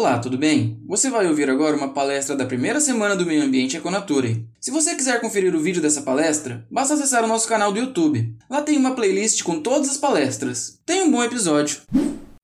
Olá, tudo bem? Você vai ouvir agora uma palestra da primeira semana do Meio Ambiente Econature. Se você quiser conferir o vídeo dessa palestra, basta acessar o nosso canal do YouTube. Lá tem uma playlist com todas as palestras. Tenha um bom episódio!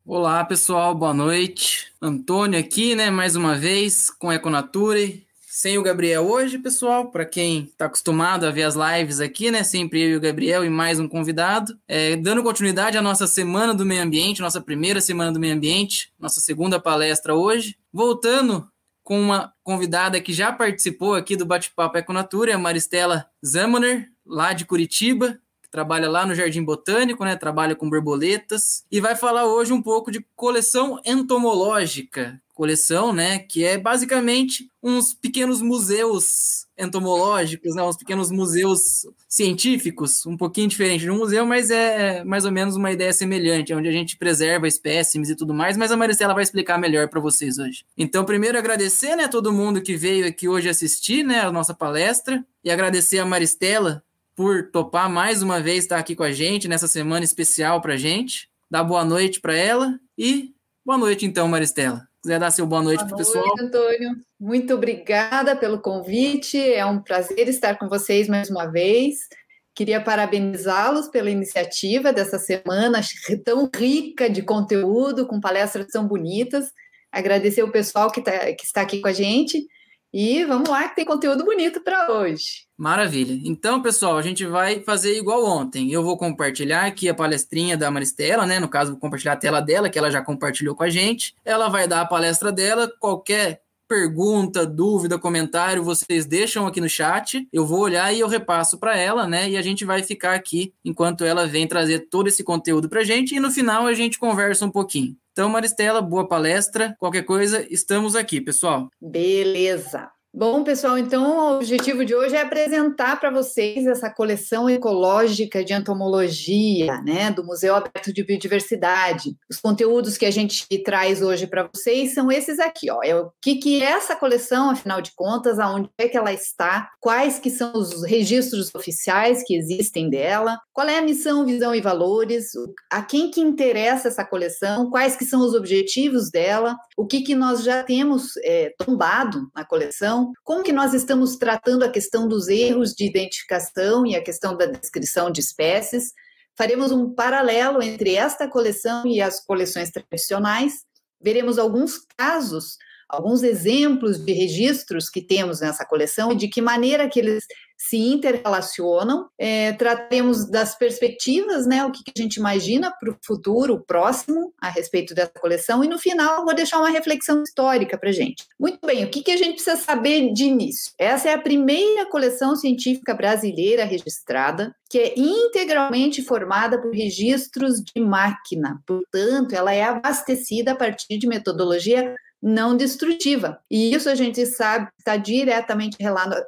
Olá pessoal, boa noite. Antônio aqui, né, mais uma vez com Econature sem o Gabriel hoje, pessoal, para quem está acostumado a ver as lives aqui, né? Sempre eu e o Gabriel e mais um convidado. É, dando continuidade à nossa Semana do Meio Ambiente, nossa primeira Semana do Meio Ambiente, nossa segunda palestra hoje. Voltando com uma convidada que já participou aqui do Bate-Papo Econatura, a Maristela Zamaner, lá de Curitiba, trabalha lá no Jardim Botânico, né? Trabalha com borboletas e vai falar hoje um pouco de coleção entomológica, coleção, né, que é basicamente uns pequenos museus entomológicos, né, uns pequenos museus científicos, um pouquinho diferente de um museu, mas é mais ou menos uma ideia semelhante, onde a gente preserva espécimes e tudo mais, mas a Maristela vai explicar melhor para vocês hoje. Então, primeiro agradecer, né, todo mundo que veio aqui hoje assistir, né, a nossa palestra e agradecer a Maristela por topar mais uma vez estar aqui com a gente nessa semana especial para gente. Dar boa noite para ela e boa noite então, Maristela quiser dar seu boa noite para o pessoal. Boa noite, Antônio. Muito obrigada pelo convite. É um prazer estar com vocês mais uma vez. Queria parabenizá-los pela iniciativa dessa semana tão rica de conteúdo, com palestras tão bonitas. Agradecer o pessoal que, tá, que está aqui com a gente. E vamos lá, que tem conteúdo bonito para hoje. Maravilha. Então, pessoal, a gente vai fazer igual ontem. Eu vou compartilhar aqui a palestrinha da Maristela, né? No caso, vou compartilhar a tela dela, que ela já compartilhou com a gente. Ela vai dar a palestra dela. Qualquer pergunta, dúvida, comentário, vocês deixam aqui no chat. Eu vou olhar e eu repasso para ela, né? E a gente vai ficar aqui enquanto ela vem trazer todo esse conteúdo para gente. E no final a gente conversa um pouquinho. Então, Maristela, boa palestra. Qualquer coisa, estamos aqui, pessoal. Beleza. Bom, pessoal, então o objetivo de hoje é apresentar para vocês essa coleção ecológica de entomologia, né, do Museu Aberto de Biodiversidade. Os conteúdos que a gente traz hoje para vocês são esses aqui, ó. É o que que é essa coleção, afinal de contas, aonde é que ela está, quais que são os registros oficiais que existem dela, qual é a missão, visão e valores, a quem que interessa essa coleção, quais que são os objetivos dela, o que que nós já temos é, tombado na coleção como que nós estamos tratando a questão dos erros de identificação e a questão da descrição de espécies. Faremos um paralelo entre esta coleção e as coleções tradicionais. Veremos alguns casos alguns exemplos de registros que temos nessa coleção e de que maneira que eles se interrelacionam. É, tratemos das perspectivas, né, o que, a gente imagina para o futuro próximo a respeito dessa coleção e no final vou deixar uma reflexão histórica para gente. Muito bem, o que a gente precisa saber de início? Essa é a primeira coleção científica brasileira registrada que é integralmente formada por registros de máquina, portanto, ela é abastecida a partir de metodologia não destrutiva. E isso a gente sabe está diretamente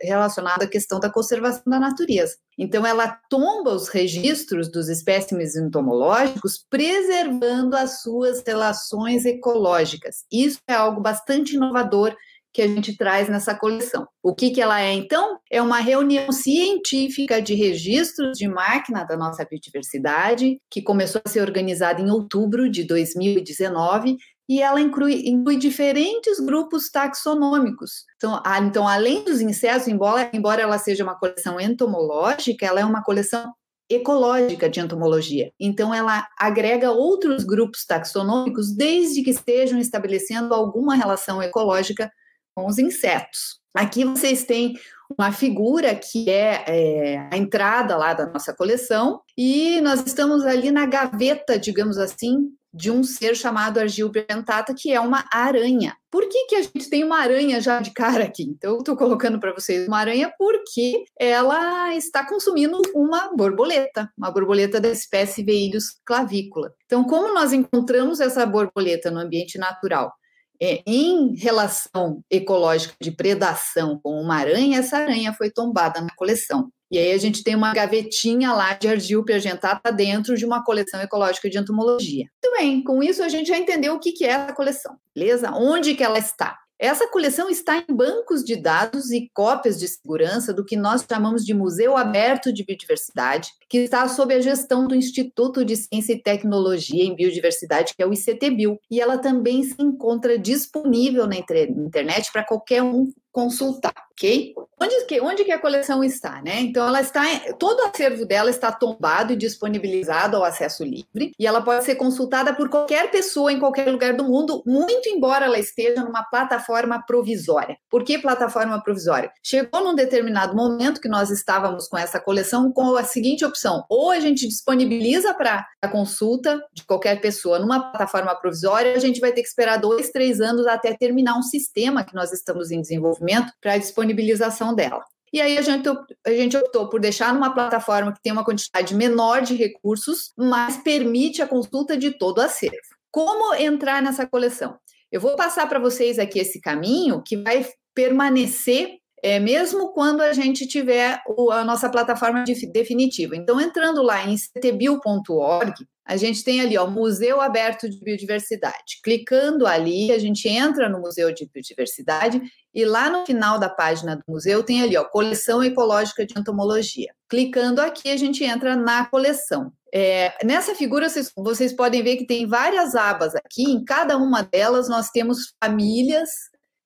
relacionado à questão da conservação da natureza. Então, ela tomba os registros dos espécimes entomológicos, preservando as suas relações ecológicas. Isso é algo bastante inovador que a gente traz nessa coleção. O que, que ela é, então? É uma reunião científica de registros de máquina da nossa biodiversidade, que começou a ser organizada em outubro de 2019 e ela inclui, inclui diferentes grupos taxonômicos. Então, a, então, além dos insetos, embora, embora ela seja uma coleção entomológica, ela é uma coleção ecológica de entomologia. Então, ela agrega outros grupos taxonômicos desde que estejam estabelecendo alguma relação ecológica com os insetos. Aqui vocês têm uma figura que é, é, a entrada lá da nossa coleção, e nós estamos ali na gaveta, digamos assim, de um ser chamado Argilbentata, que é uma aranha. Por que, que a gente tem uma aranha já de cara aqui? Então, eu estou colocando para vocês uma aranha porque ela está consumindo uma borboleta, uma borboleta da espécie Veilhus clavícula. Então, como nós encontramos essa borboleta no ambiente natural? É, em relação ecológica de predação com uma aranha, essa aranha foi tombada na coleção. E aí a gente tem uma gavetinha lá de Argilpe argentata dentro de uma coleção ecológica de entomologia. Muito bem, com isso a gente já entendeu o que é essa coleção, beleza? Onde que ela está? Essa coleção está em bancos de dados e cópias de segurança do que nós chamamos de Museu Aberto de Biodiversidade, que está sob a gestão do Instituto de Ciência e Tecnologia em Biodiversidade, que é o ICTBio. E ela também se encontra disponível na internet para qualquer um consultar, ok? Onde que, onde que a coleção está, né? Então, ela está, todo o acervo dela está tombado e disponibilizado ao acesso livre, e ela pode ser consultada por qualquer pessoa em qualquer lugar do mundo, muito embora ela esteja numa plataforma provisória. Por que plataforma provisória? Chegou num determinado momento que nós estávamos com essa coleção com a seguinte opção: ou a gente disponibiliza para a consulta de qualquer pessoa numa plataforma provisória, a gente vai ter que esperar dois, três anos até terminar um sistema que nós estamos em desenvolvimento para a disponibilização dela. E aí a gente, a gente optou por deixar numa plataforma que tem uma quantidade menor de recursos, mas permite a consulta de todo o acervo. Como entrar nessa coleção? Eu vou passar para vocês aqui esse caminho que vai permanecer é, mesmo quando a gente tiver o, a nossa plataforma de, definitiva. Então, entrando lá em ctbil.org, a gente tem ali, ó, Museu Aberto de Biodiversidade. Clicando ali, a gente entra no Museu de Biodiversidade e lá no final da página do museu tem ali, ó, Coleção Ecológica de Entomologia. Clicando aqui, a gente entra na coleção. É, nessa figura, vocês, vocês podem ver que tem várias abas aqui, em cada uma delas nós temos famílias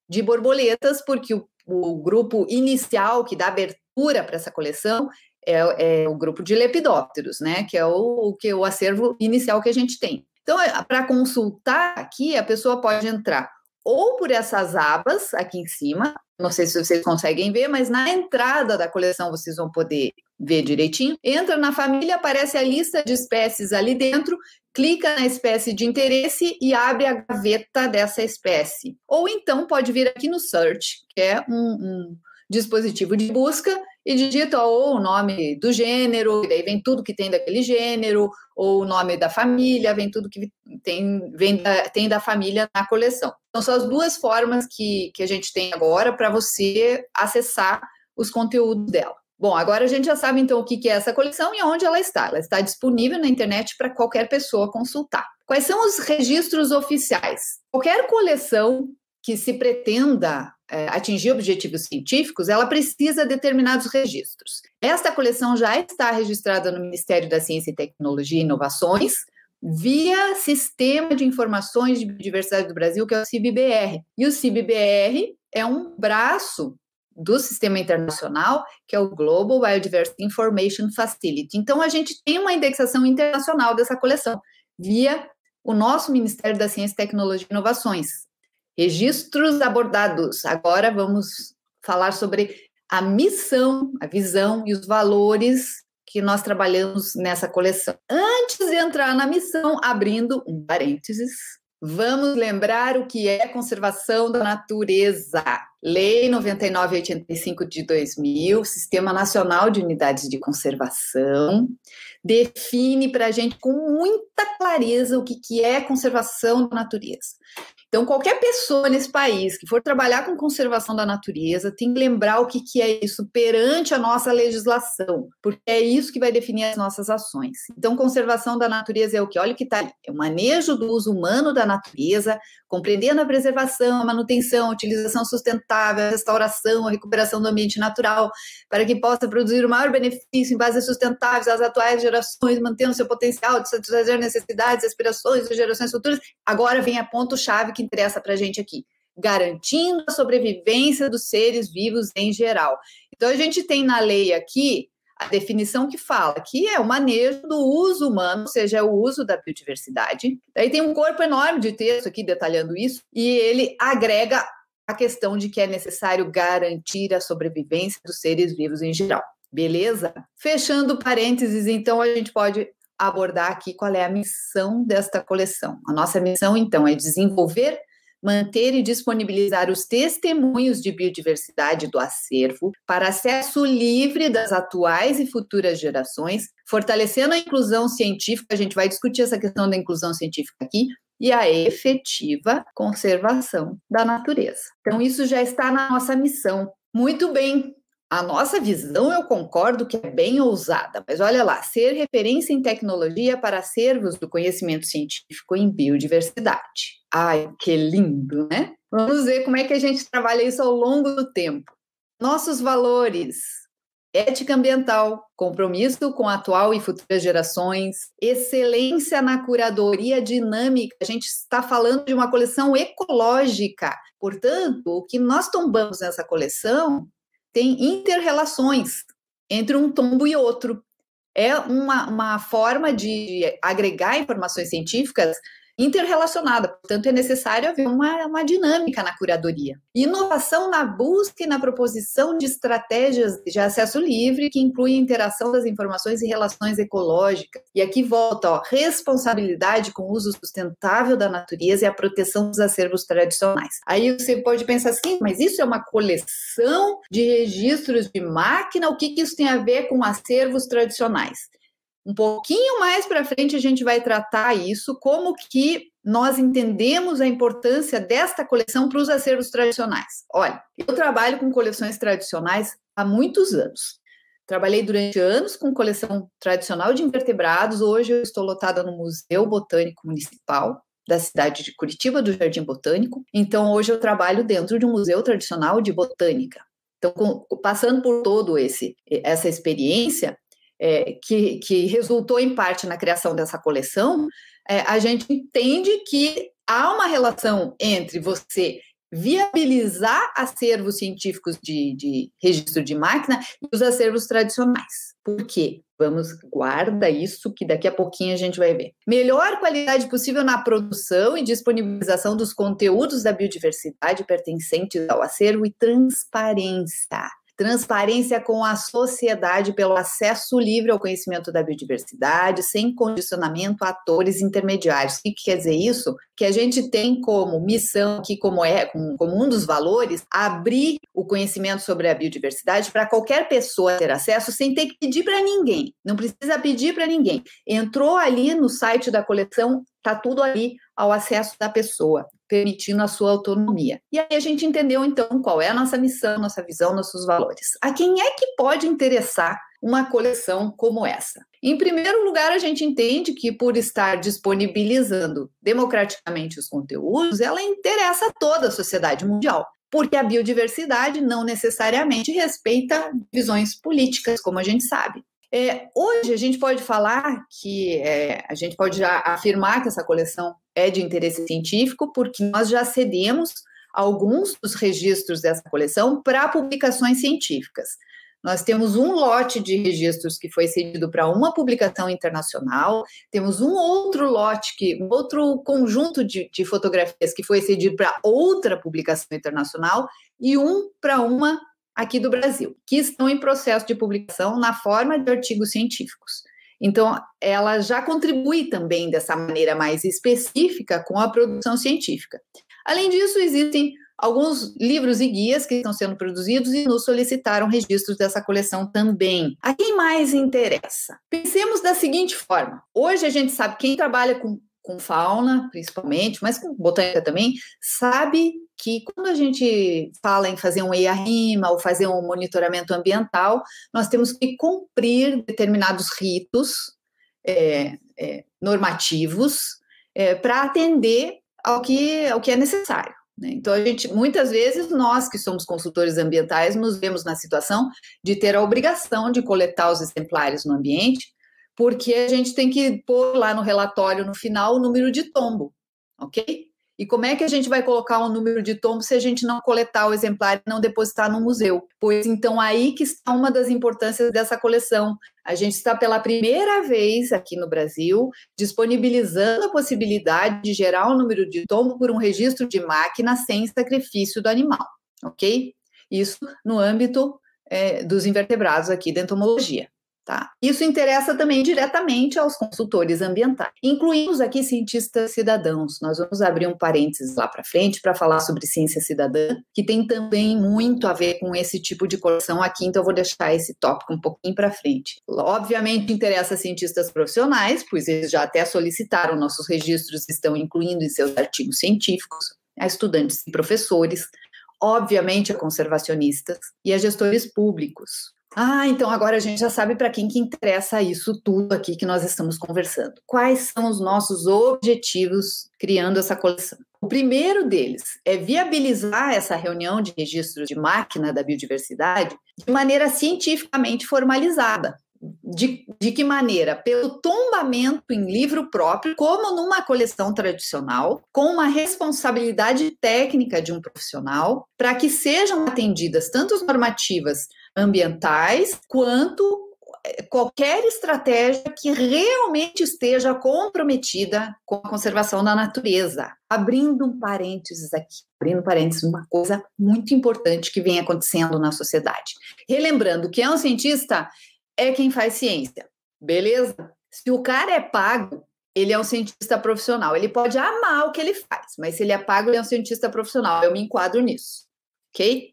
de borboletas, porque o o grupo inicial que dá abertura para essa coleção é, é, o grupo de lepidópteros, né? Que é o, o, que o acervo inicial que a gente tem. Então, é, para consultar aqui, a pessoa pode entrar ou por essas abas aqui em cima, não sei se vocês conseguem ver, mas na entrada da coleção vocês vão poder ver direitinho. Entra na família, aparece a lista de espécies ali dentro, clica na espécie de interesse e abre a gaveta dessa espécie. Ou então pode vir aqui no Search, que é um, um dispositivo de busca, e digita ou o nome do gênero, e daí vem tudo que tem daquele gênero, ou o nome da família, vem tudo que tem, vem da, tem da família na coleção. Então, são as duas formas que, que a gente tem agora para você acessar os conteúdos dela. Bom, agora a gente já sabe então o que é essa coleção e onde ela está. Ela está disponível na internet para qualquer pessoa consultar. Quais são os registros oficiais? Qualquer coleção que se pretenda é, atingir objetivos científicos, ela precisa de determinados registros. Esta coleção já está registrada no Ministério da Ciência e Tecnologia e Inovações, via Sistema de Informações de Biodiversidade do Brasil, que é o CIBBR. E o CIBBR é um braço do sistema internacional, que é o Global Biodiversity Information Facility. Então, a gente tem uma indexação internacional dessa coleção, via o nosso Ministério da Ciência, Tecnologia e Inovações. Registros abordados. Agora vamos falar sobre a missão, a visão e os valores que nós trabalhamos nessa coleção. Antes de entrar na missão, abrindo um parênteses, Vamos lembrar o que é conservação da natureza. Lei 9985 de 2000, Sistema Nacional de Unidades de Conservação, define para a gente com muita clareza o que, que é conservação da natureza. Então, qualquer pessoa nesse país que for trabalhar com conservação da natureza tem que lembrar o que, que é isso perante a nossa legislação, porque é isso que vai definir as nossas ações. Então, conservação da natureza é o que? Olha o que está ali: é o manejo do uso humano da natureza, compreendendo a preservação, a manutenção, a utilização sustentável, a restauração, a recuperação do ambiente natural, para que possa produzir o maior benefício em bases sustentáveis às atuais gerações, mantendo seu potencial de satisfazer necessidades aspirações das gerações futuras. Agora vem a ponto-chave que interessa para a gente aqui, garantindo a sobrevivência dos seres vivos em geral. Então, a gente tem na lei aqui a definição que fala que é o manejo do uso humano, ou seja, é o uso da biodiversidade. Daí tem um corpo enorme de texto aqui detalhando isso, e ele agrega a questão de que é necessário garantir a sobrevivência dos seres vivos em geral. Beleza? Fechando parênteses, então a gente pode abordar aqui qual é a missão desta coleção. A nossa missão, então, é desenvolver, manter e disponibilizar os testemunhos de biodiversidade do acervo para acesso livre das atuais e futuras gerações, fortalecendo a inclusão científica, a gente vai discutir essa questão da inclusão científica aqui, e a efetiva conservação da natureza. Então, isso já está na nossa missão. Muito bem, a nossa visão, eu concordo que é bem ousada, mas olha lá, ser referência em tecnologia para acervos do conhecimento científico em biodiversidade. Ai, que lindo, né? Vamos ver como é que a gente trabalha isso ao longo do tempo. Nossos valores, ética ambiental, compromisso com atual e futuras gerações, excelência na curadoria dinâmica. A gente está falando de uma coleção ecológica. Portanto, o que nós tombamos nessa coleção tem interrelações entre um tombo e outro. É uma, uma forma de agregar informações científicas interrelacionada. Portanto, é necessário haver uma, uma dinâmica na curadoria. Inovação na busca e na proposição de estratégias de acesso livre que incluem interação das informações e relações ecológicas. E aqui volta, ó, responsabilidade com o uso sustentável da natureza e a proteção dos acervos tradicionais. Aí você pode pensar assim, mas isso é uma coleção de registros de máquina, o que, que isso tem a ver com acervos tradicionais? Um pouquinho mais para frente a gente vai tratar isso, como que nós entendemos a importância desta coleção para os acervos tradicionais. Olha, eu trabalho com coleções tradicionais há muitos anos. Trabalhei durante anos com coleção tradicional de invertebrados. Hoje eu estou lotada no Museu Botânico Municipal da cidade de Curitiba, do Jardim Botânico. Então hoje eu trabalho dentro de um museu tradicional de botânica. Então, com, passando por todo esse essa experiência, é, que, que resultou em parte na criação dessa coleção, é, a gente entende que há uma relação entre você viabilizar acervos científicos de, de, registro de máquina e os acervos tradicionais. Por quê? Vamos, guarda isso que daqui a pouquinho a gente vai ver. Melhor qualidade possível na produção e disponibilização dos conteúdos da biodiversidade pertencentes ao acervo e transparência transparência com a sociedade pelo acesso livre ao conhecimento da biodiversidade, sem condicionamento a atores intermediários. O que quer dizer isso? Que a gente tem como missão, aqui como é, como um dos valores, abrir o conhecimento sobre a biodiversidade para qualquer pessoa ter acesso sem ter que pedir para ninguém. Não precisa pedir para ninguém. Entrou ali no site da coleção, está tudo ali ao acesso da pessoa permitindo a sua autonomia. E aí a gente entendeu então qual é a nossa missão, nossa visão, nossos valores. A quem é que pode interessar uma coleção como essa? Em primeiro lugar, a gente entende que por estar disponibilizando democraticamente os conteúdos, ela interessa a toda a sociedade mundial porque a biodiversidade não necessariamente respeita visões políticas, como a gente sabe. É, hoje a gente pode falar que é, a gente pode já afirmar que essa coleção é de interesse científico, porque nós já cedemos alguns dos registros dessa coleção para publicações científicas. Nós temos um lote de registros que foi cedido para uma publicação internacional, temos um outro lote, que, um outro conjunto de, de fotografias que foi cedido para outra publicação internacional e um para uma aqui do Brasil, que estão em processo de publicação na forma de artigos científicos. Então, ela já contribui também dessa maneira mais específica com a produção científica. Além disso, existem alguns livros e guias que estão sendo produzidos e nos solicitaram registros dessa coleção também. A quem mais interessa? Pensemos da seguinte forma: hoje a gente sabe quem trabalha com, com fauna, principalmente, mas com botânica também, sabe que quando a gente fala em fazer um EIA-RIMA ou fazer um monitoramento ambiental, nós temos que cumprir determinados ritos é, é, normativos é, para atender ao que, ao que é necessário. Né? Então, a gente, muitas vezes, nós que somos consultores ambientais, nos vemos na situação de ter a obrigação de coletar os exemplares no ambiente, porque a gente tem que pôr lá no relatório, no final, o número de tombo, ok? E como é que a gente vai colocar um número de tombo se a gente não coletar o exemplar e não depositar no museu? Pois então aí que está uma das importâncias dessa coleção. A gente está pela primeira vez aqui no Brasil disponibilizando a possibilidade de gerar um número de tombo por um registro de máquina sem sacrifício do animal, ok? Isso no âmbito é, dos invertebrados aqui da entomologia. Tá? Isso interessa também diretamente aos consultores ambientais. Incluímos aqui cientistas cidadãos. Nós vamos abrir um parênteses lá para frente para falar sobre ciência cidadã, que tem também muito a ver com esse tipo de coleção aqui, então eu vou deixar esse tópico um pouquinho para frente. Obviamente interessa cientistas profissionais, pois eles já até solicitaram nossos registros, estão incluindo em seus artigos científicos, a estudantes e professores, obviamente, a conservacionistas e a gestores públicos. Ah, então agora a gente já sabe para quem que interessa isso tudo aqui que nós estamos conversando. Quais são os nossos objetivos criando essa coleção? O primeiro deles é viabilizar essa reunião de registro de máquina da biodiversidade de maneira cientificamente formalizada. De, de que maneira? Pelo tombamento em livro próprio, como numa coleção tradicional, com uma responsabilidade técnica de um profissional, para que sejam atendidas tanto as normativas ambientais quanto eh, qualquer estratégia que realmente esteja comprometida com a conservação da natureza. Abrindo um parênteses aqui, abrindo parênteses, uma coisa muito importante que vem acontecendo na sociedade. Relembrando que é um cientista é quem faz ciência, beleza? Se o cara é pago, ele é um cientista profissional. Ele pode amar o que ele faz, mas se ele é pago, ele é um cientista profissional. Eu me enquadro nisso, ok?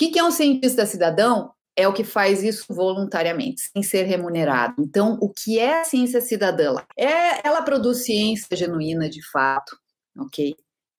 O que é um cientista cidadão? É o que faz isso voluntariamente, sem ser remunerado. Então, o que é a ciência cidadã? É, ela produz ciência genuína de fato, ok?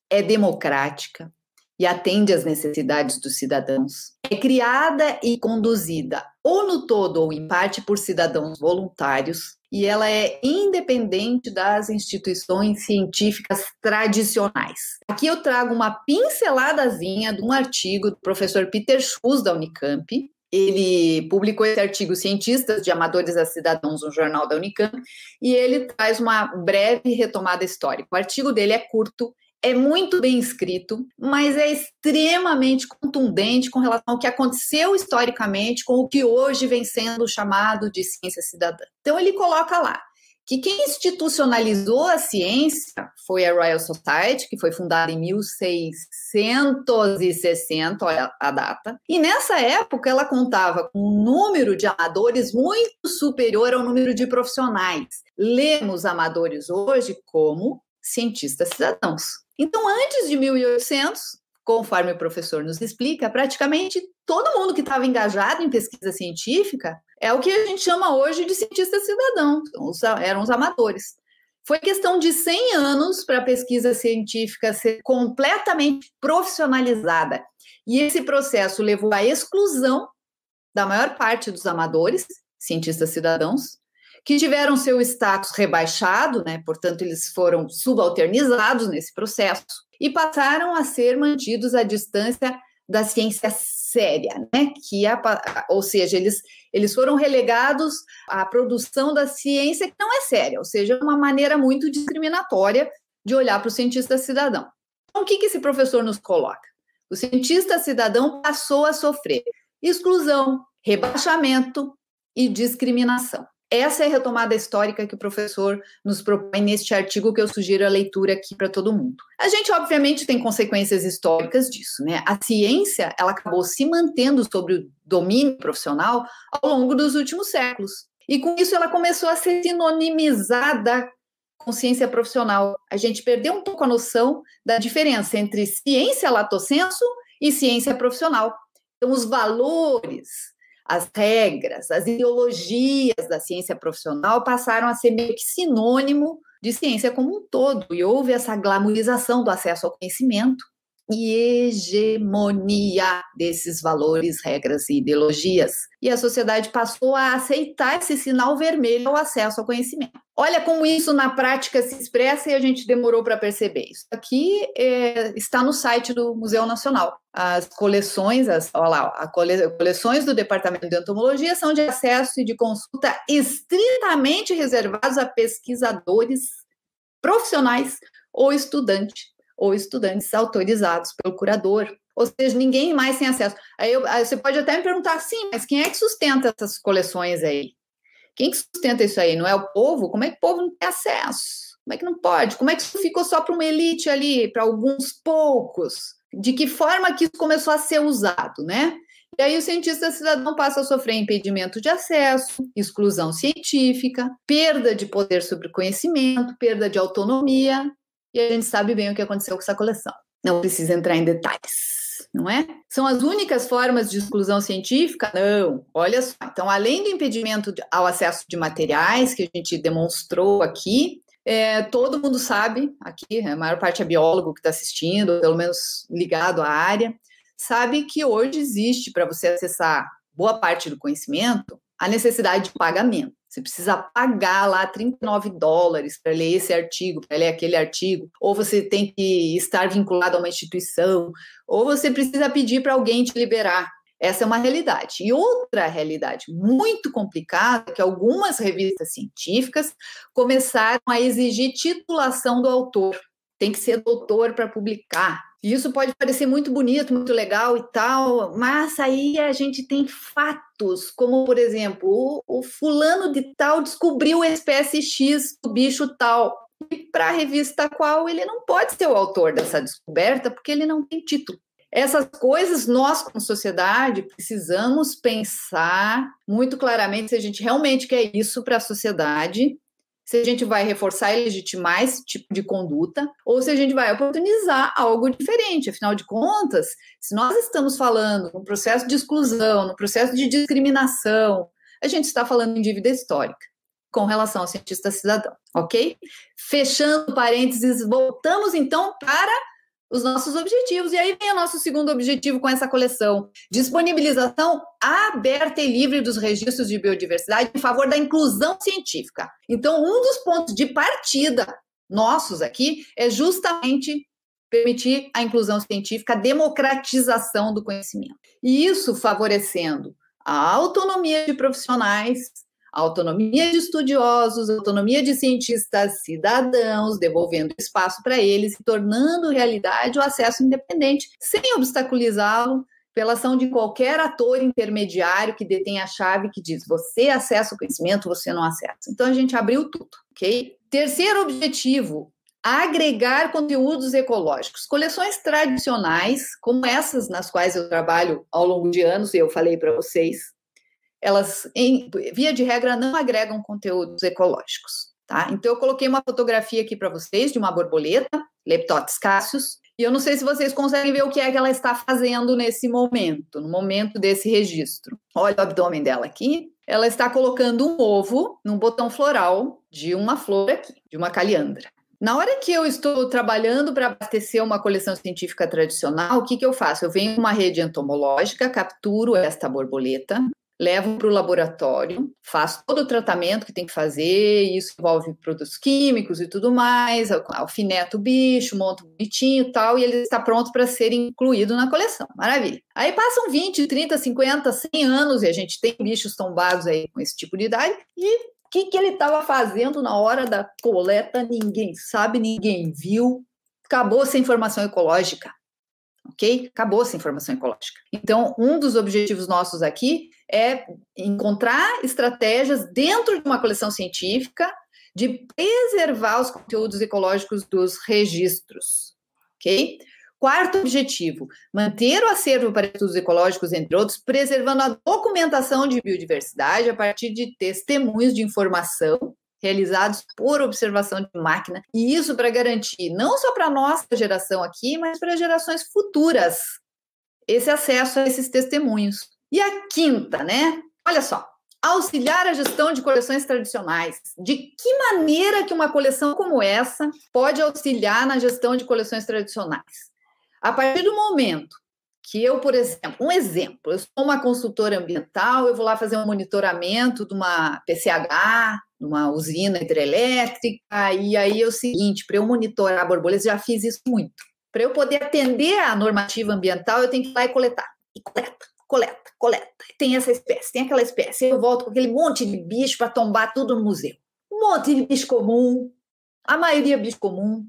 É democrática, e atende às necessidades dos cidadãos. É criada e conduzida, ou no todo ou em parte, por cidadãos voluntários, e ela é independente das instituições científicas tradicionais. Aqui eu trago uma pinceladazinha de um artigo do professor Peter Schus, da Unicamp, ele publicou esse artigo Cientistas de Amadores a Cidadãos no jornal da Unicamp e ele traz uma breve retomada histórica. O artigo dele é curto, é muito bem escrito, mas é extremamente contundente com relação ao que aconteceu historicamente com o que hoje vem sendo chamado de ciência cidadã. Então ele coloca lá que quem institucionalizou a ciência foi a Royal Society, que foi fundada em 1660, olha a data. E nessa época ela contava com um número de amadores muito superior ao número de profissionais. Lemos amadores hoje como cientistas cidadãos. Então, antes de 1800, conforme o professor nos explica, praticamente todo mundo que estava engajado em pesquisa científica é o que a gente chama hoje de cientista cidadão, eram os amadores. Foi questão de 100 anos para a pesquisa científica ser completamente profissionalizada. E esse processo levou à exclusão da maior parte dos amadores, cientistas cidadãos, que tiveram seu status rebaixado, né? portanto, eles foram subalternizados nesse processo e passaram a ser mantidos à distância da ciência séria, né? Que a, ou seja, eles, eles foram relegados à produção da ciência que não é séria, ou seja, uma maneira muito discriminatória de olhar para o cientista cidadão. Então, o que, que esse professor nos coloca? O cientista cidadão passou a sofrer exclusão, rebaixamento e discriminação. Essa é a retomada histórica que o professor nos propõe neste artigo que eu sugiro a leitura aqui para todo mundo. A gente, obviamente, tem consequências históricas disso, né? A ciência, ela acabou se mantendo sobre o domínio profissional ao longo dos últimos séculos. E com isso ela começou a ser sinonimizada com ciência profissional. A gente perdeu um pouco a noção da diferença entre ciência lato sensu e ciência profissional. Então, os valores, as regras, as ideologias da ciência profissional passaram a ser meio que sinônimo de ciência como um todo, e houve essa glamorização do acesso ao conhecimento e hegemonia desses valores, regras e ideologias. E a sociedade passou a aceitar esse sinal vermelho ao acesso ao conhecimento. Olha como isso na prática se expressa e a gente demorou para perceber. Isso aqui é, está no site do Museu Nacional. As coleções, as, olha lá, as coleções do Departamento de Entomologia são de acesso e de consulta estritamente reservados a pesquisadores profissionais ou estudantes ou estudantes autorizados pelo curador. Ou seja, ninguém mais tem acesso. Aí, eu, aí, você pode até me perguntar, sim, mas quem é que sustenta essas coleções aí? Quem que sustenta isso aí? Não é o povo? Como é que o povo não tem acesso? Como é que não pode? Como é que isso ficou só para uma elite ali, para alguns poucos? De que forma que isso começou a ser usado, né? E aí o cientista cidadão passa a sofrer impedimento de acesso, exclusão científica, perda de poder sobre conhecimento, perda de autonomia, e a gente sabe bem o que aconteceu com essa coleção. Não precisa entrar em detalhes, não é? São as únicas formas de exclusão científica? Não. Olha só. Então, além do impedimento ao acesso de materiais que a gente demonstrou aqui, é, todo mundo sabe aqui, a maior parte é biólogo que está assistindo, pelo menos ligado à área, sabe que hoje existe para você acessar boa parte do conhecimento a necessidade de pagamento. Você precisa pagar lá 39 dólares para ler esse artigo, para ler aquele artigo, ou você tem que estar vinculado a uma instituição, ou você precisa pedir para alguém te liberar. Essa é uma realidade. E outra realidade muito complicada é que algumas revistas científicas começaram a exigir titulação do autor. Tem que ser doutor para publicar. Isso pode parecer muito bonito, muito legal e tal, mas aí a gente tem fatos, como por exemplo, o, o fulano de tal descobriu a espécie X do bicho tal. E para a revista qual ele não pode ser o autor dessa descoberta, porque ele não tem título. Essas coisas nós, como sociedade, precisamos pensar muito claramente se a gente realmente quer isso para a sociedade se a gente vai reforçar e legitimar esse tipo de conduta ou se a gente vai oportunizar algo diferente. Afinal de contas, se nós estamos falando no processo de exclusão, no processo de discriminação, a gente está falando em dívida histórica com relação ao cientista cidadão, ok? Fechando parênteses, voltamos então para os nossos objetivos. E aí vem o nosso segundo objetivo com essa coleção: disponibilização aberta e livre dos registros de biodiversidade em favor da inclusão científica. Então, um dos pontos de partida nossos aqui é justamente permitir a inclusão científica, a democratização do conhecimento. E isso favorecendo a autonomia de profissionais, autonomia de estudiosos, autonomia de cientistas cidadãos, devolvendo espaço para eles e tornando realidade o acesso independente, sem obstaculizá-lo pela ação de qualquer ator intermediário que detém a chave que diz você acessa o conhecimento, você não acessa. Então a gente abriu tudo, ok? Terceiro objetivo, agregar conteúdos ecológicos. Coleções tradicionais, como essas nas quais eu trabalho ao longo de anos, e eu falei para vocês, elas, em, via de regra, não agregam conteúdos ecológicos. Tá? Então, eu coloquei uma fotografia aqui para vocês de uma borboleta, Leptotes cassius, e eu não sei se vocês conseguem ver o que é que ela está fazendo nesse momento, no momento desse registro. Olha o abdômen dela aqui. Ela está colocando um ovo num botão floral de uma flor aqui, de uma caliandra. Na hora que eu estou trabalhando para abastecer uma coleção científica tradicional, o que, que eu faço? Eu venho uma rede entomológica, capturo esta borboleta, levo para o laboratório, faço todo o tratamento que tem que fazer, isso envolve produtos químicos e tudo mais, alfineto o bicho, monto bonitinho e tal, e ele está pronto para ser incluído na coleção. Maravilha. Aí passam 20, 30, 50, 100 anos e a gente tem bichos tombados aí com esse tipo de idade, e o que, que ele estava fazendo na hora da coleta? Ninguém sabe, ninguém viu. Acabou essa informação ecológica ok? Acabou essa informação ecológica. Então, um dos objetivos nossos aqui é encontrar estratégias dentro de uma coleção científica de preservar os conteúdos ecológicos dos registros, ok? Quarto objetivo, manter o acervo para estudos ecológicos, entre outros, preservando a documentação de biodiversidade a partir de testemunhos de informação realizados por observação de máquina, e isso para garantir não só para a nossa geração aqui, mas para gerações futuras esse acesso a esses testemunhos. E a quinta, né? Olha só, auxiliar a gestão de coleções tradicionais. De que maneira que uma coleção como essa pode auxiliar na gestão de coleções tradicionais? A partir do momento que eu, por exemplo, um exemplo, eu sou uma consultora ambiental, eu vou lá fazer um monitoramento de uma PCH, de uma usina hidrelétrica, e aí é o seguinte, para eu monitorar borboletas, já fiz isso muito. Para eu poder atender à normativa ambiental, eu tenho que ir lá e coletar. E coleta, coleta, coleta. Tem essa espécie, tem aquela espécie. Eu volto com aquele monte de bicho para tombar tudo no museu. Um monte de bicho comum, a maioria bicho comum,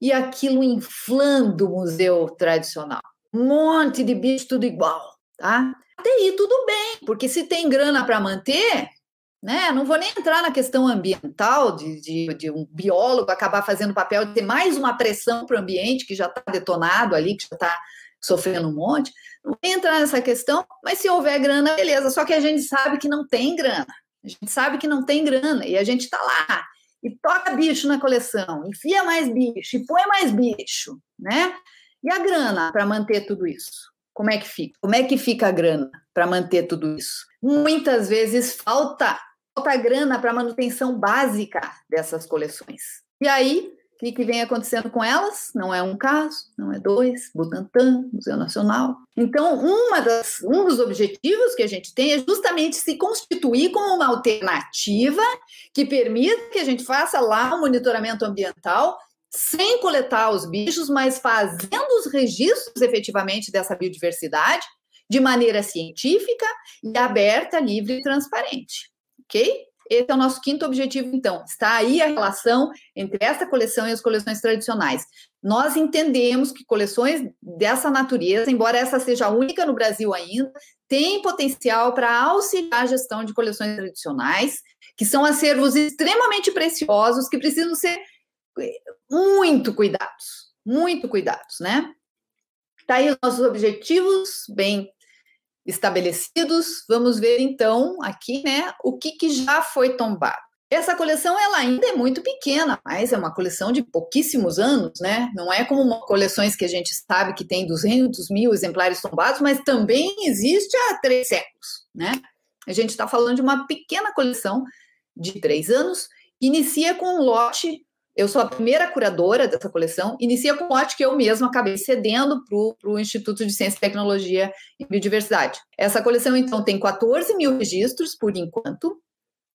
e aquilo inflando o museu tradicional. Um monte de bicho tudo igual, tá? Até aí tudo bem, porque se tem grana para manter, né? Não vou nem entrar na questão ambiental de, de, de, um biólogo acabar fazendo papel de ter mais uma pressão para o ambiente que já está detonado ali, que já está sofrendo um monte. Não vou entrar nessa questão, mas se houver grana, beleza. Só que a gente sabe que não tem grana. A gente sabe que não tem grana e a gente está lá e toca bicho na coleção, enfia mais bicho e põe mais bicho, né? E a grana para manter tudo isso? Como é que fica? Como é que fica a grana para manter tudo isso? Muitas vezes falta, falta grana para manutenção básica dessas coleções. E aí O que, que vem acontecendo com elas? Não é um caso, não é dois, Butantan, Museu Nacional. Então, uma das, um dos objetivos que a gente tem é justamente se constituir como uma alternativa que permita que a gente faça lá o um monitoramento ambiental sem coletar os bichos, mas fazendo os registros efetivamente dessa biodiversidade de maneira científica e aberta, livre e transparente. Ok? Esse é o nosso quinto objetivo, então. Está aí a relação entre essa coleção e as coleções tradicionais. Nós entendemos que coleções dessa natureza, embora essa seja a única no Brasil ainda, tem potencial para auxiliar a gestão de coleções tradicionais, que são acervos extremamente preciosos, que precisam ser eh, muito cuidados, muito cuidados, né? Tá aí os nossos objetivos bem estabelecidos. Vamos ver então aqui, né, o que, que já foi tombado. Essa coleção ela ainda é muito pequena, mas é uma coleção de pouquíssimos anos, né? Não é como uma coleções que a gente sabe que tem 200 mil exemplares tombados, mas também existe há três séculos, né? A gente está falando de uma pequena coleção de três anos, inicia com um lote eu sou a primeira curadora dessa coleção. Inicia com um lote que eu mesma acabei cedendo para o Instituto de Ciência e Tecnologia e Biodiversidade. Essa coleção, então, tem 14 mil registros, por enquanto,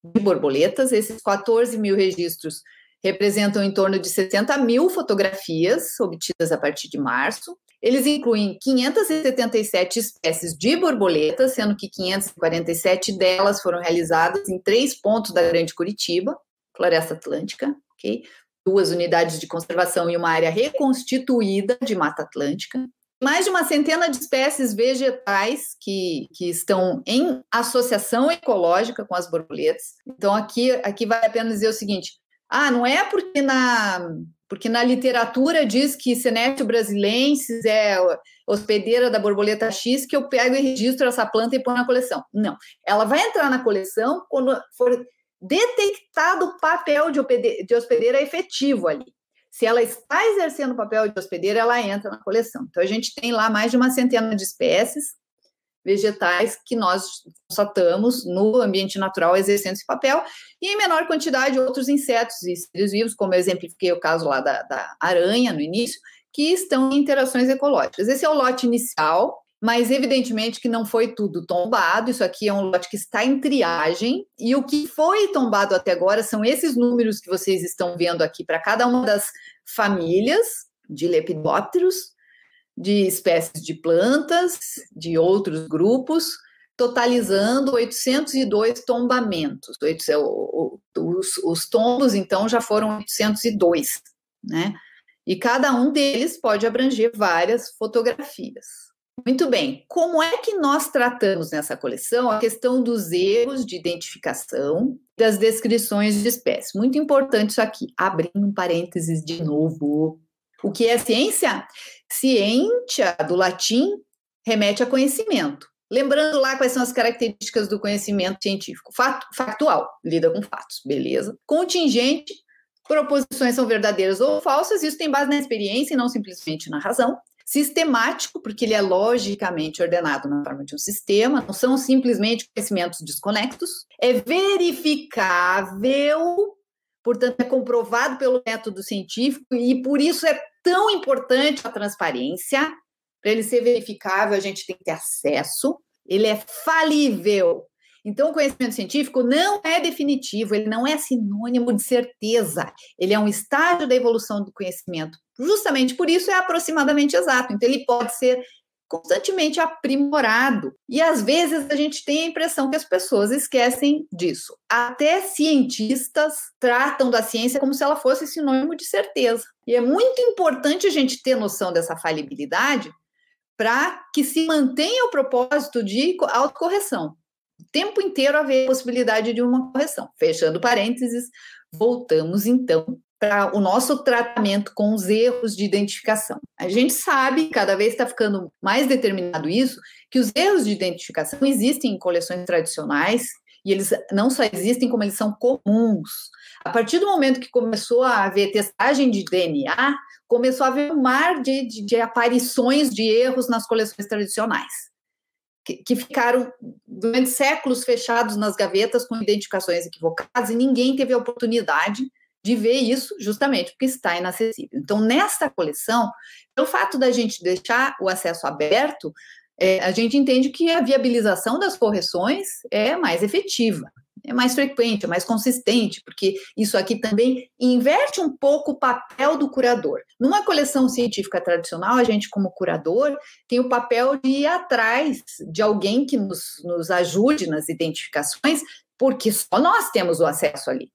de borboletas. Esses 14 mil registros representam em torno de 60 mil fotografias obtidas a partir de março. Eles incluem 577 espécies de borboletas, sendo que 547 delas foram realizadas em três pontos da Grande Curitiba, Floresta Atlântica, ok? Duas unidades de conservação e uma área reconstituída de Mata Atlântica. Mais de uma centena de espécies vegetais que, que estão em associação ecológica com as borboletas. Então, aqui, aqui vale a pena dizer o seguinte: ah, não é porque na, porque na literatura diz que Senécio brasilensis é hospedeira da borboleta X que eu pego e registro essa planta e ponho na coleção. Não, ela vai entrar na coleção quando for detectado o papel de hospedeira efetivo ali. Se ela está exercendo o papel de hospedeira, ela entra na coleção. Então, a gente tem lá mais de uma centena de espécies vegetais que nós constatamos no ambiente natural exercendo esse papel, e em menor quantidade outros insetos e seres vivos, como eu exemplifiquei o caso lá da, da aranha no início, que estão em interações ecológicas. Esse é o lote inicial, mas evidentemente que não foi tudo tombado, isso aqui é um lote que está em triagem, e o que foi tombado até agora são esses números que vocês estão vendo aqui para cada uma das famílias de lepidópteros, de espécies de plantas, de outros grupos, totalizando 802 tombamentos. Os, os tombos, então, já foram 802, né? E cada um deles pode abranger várias fotografias. Muito bem. Como é que nós tratamos nessa coleção a questão dos erros de identificação das descrições de espécies? Muito importante isso aqui. Abrindo um parênteses de novo. O que é ciência? Ciência, do latim, remete a conhecimento. Lembrando lá quais são as características do conhecimento científico. Fato, factual, lida com fatos, beleza. Contingente, proposições são verdadeiras ou falsas, isso tem base na experiência e não simplesmente na razão sistemático, porque ele é logicamente ordenado na forma de um sistema, não são simplesmente conhecimentos desconexos, é verificável, portanto, é comprovado pelo método científico, e por isso é tão importante a transparência. Para ele ser verificável, a gente tem que ter acesso, ele é falível. Então, o conhecimento científico não é definitivo, ele não é sinônimo de certeza, ele é um estágio da evolução do conhecimento Justamente por isso é aproximadamente exato. Então, ele pode ser constantemente aprimorado. E às vezes a gente tem a impressão que as pessoas esquecem disso. Até cientistas tratam da ciência como se ela fosse sinônimo de certeza. E é muito importante a gente ter noção dessa falibilidade para que se mantenha o propósito de autocorreção. O tempo inteiro haver possibilidade de uma correção. Fechando parênteses, voltamos então para o nosso tratamento com os erros de identificação. A gente sabe, cada vez está ficando mais determinado isso, que os erros de identificação existem em coleções tradicionais e eles não só existem, como eles são comuns. A partir do momento que começou a haver testagem de DNA, começou a haver um mar de, de, de aparições de erros nas coleções tradicionais, que, ficaram durante séculos fechados nas gavetas com identificações equivocadas e ninguém teve a oportunidade de ver isso justamente porque está inacessível. Então, nesta coleção, pelo fato da gente deixar o acesso aberto, é, a gente entende que a viabilização das correções é mais efetiva é mais frequente, é mais consistente, porque isso aqui também inverte um pouco o papel do curador. Numa coleção científica tradicional, a gente, como curador, tem o papel de ir atrás de alguém que nos, nos ajude nas identificações, porque só nós temos o acesso ali.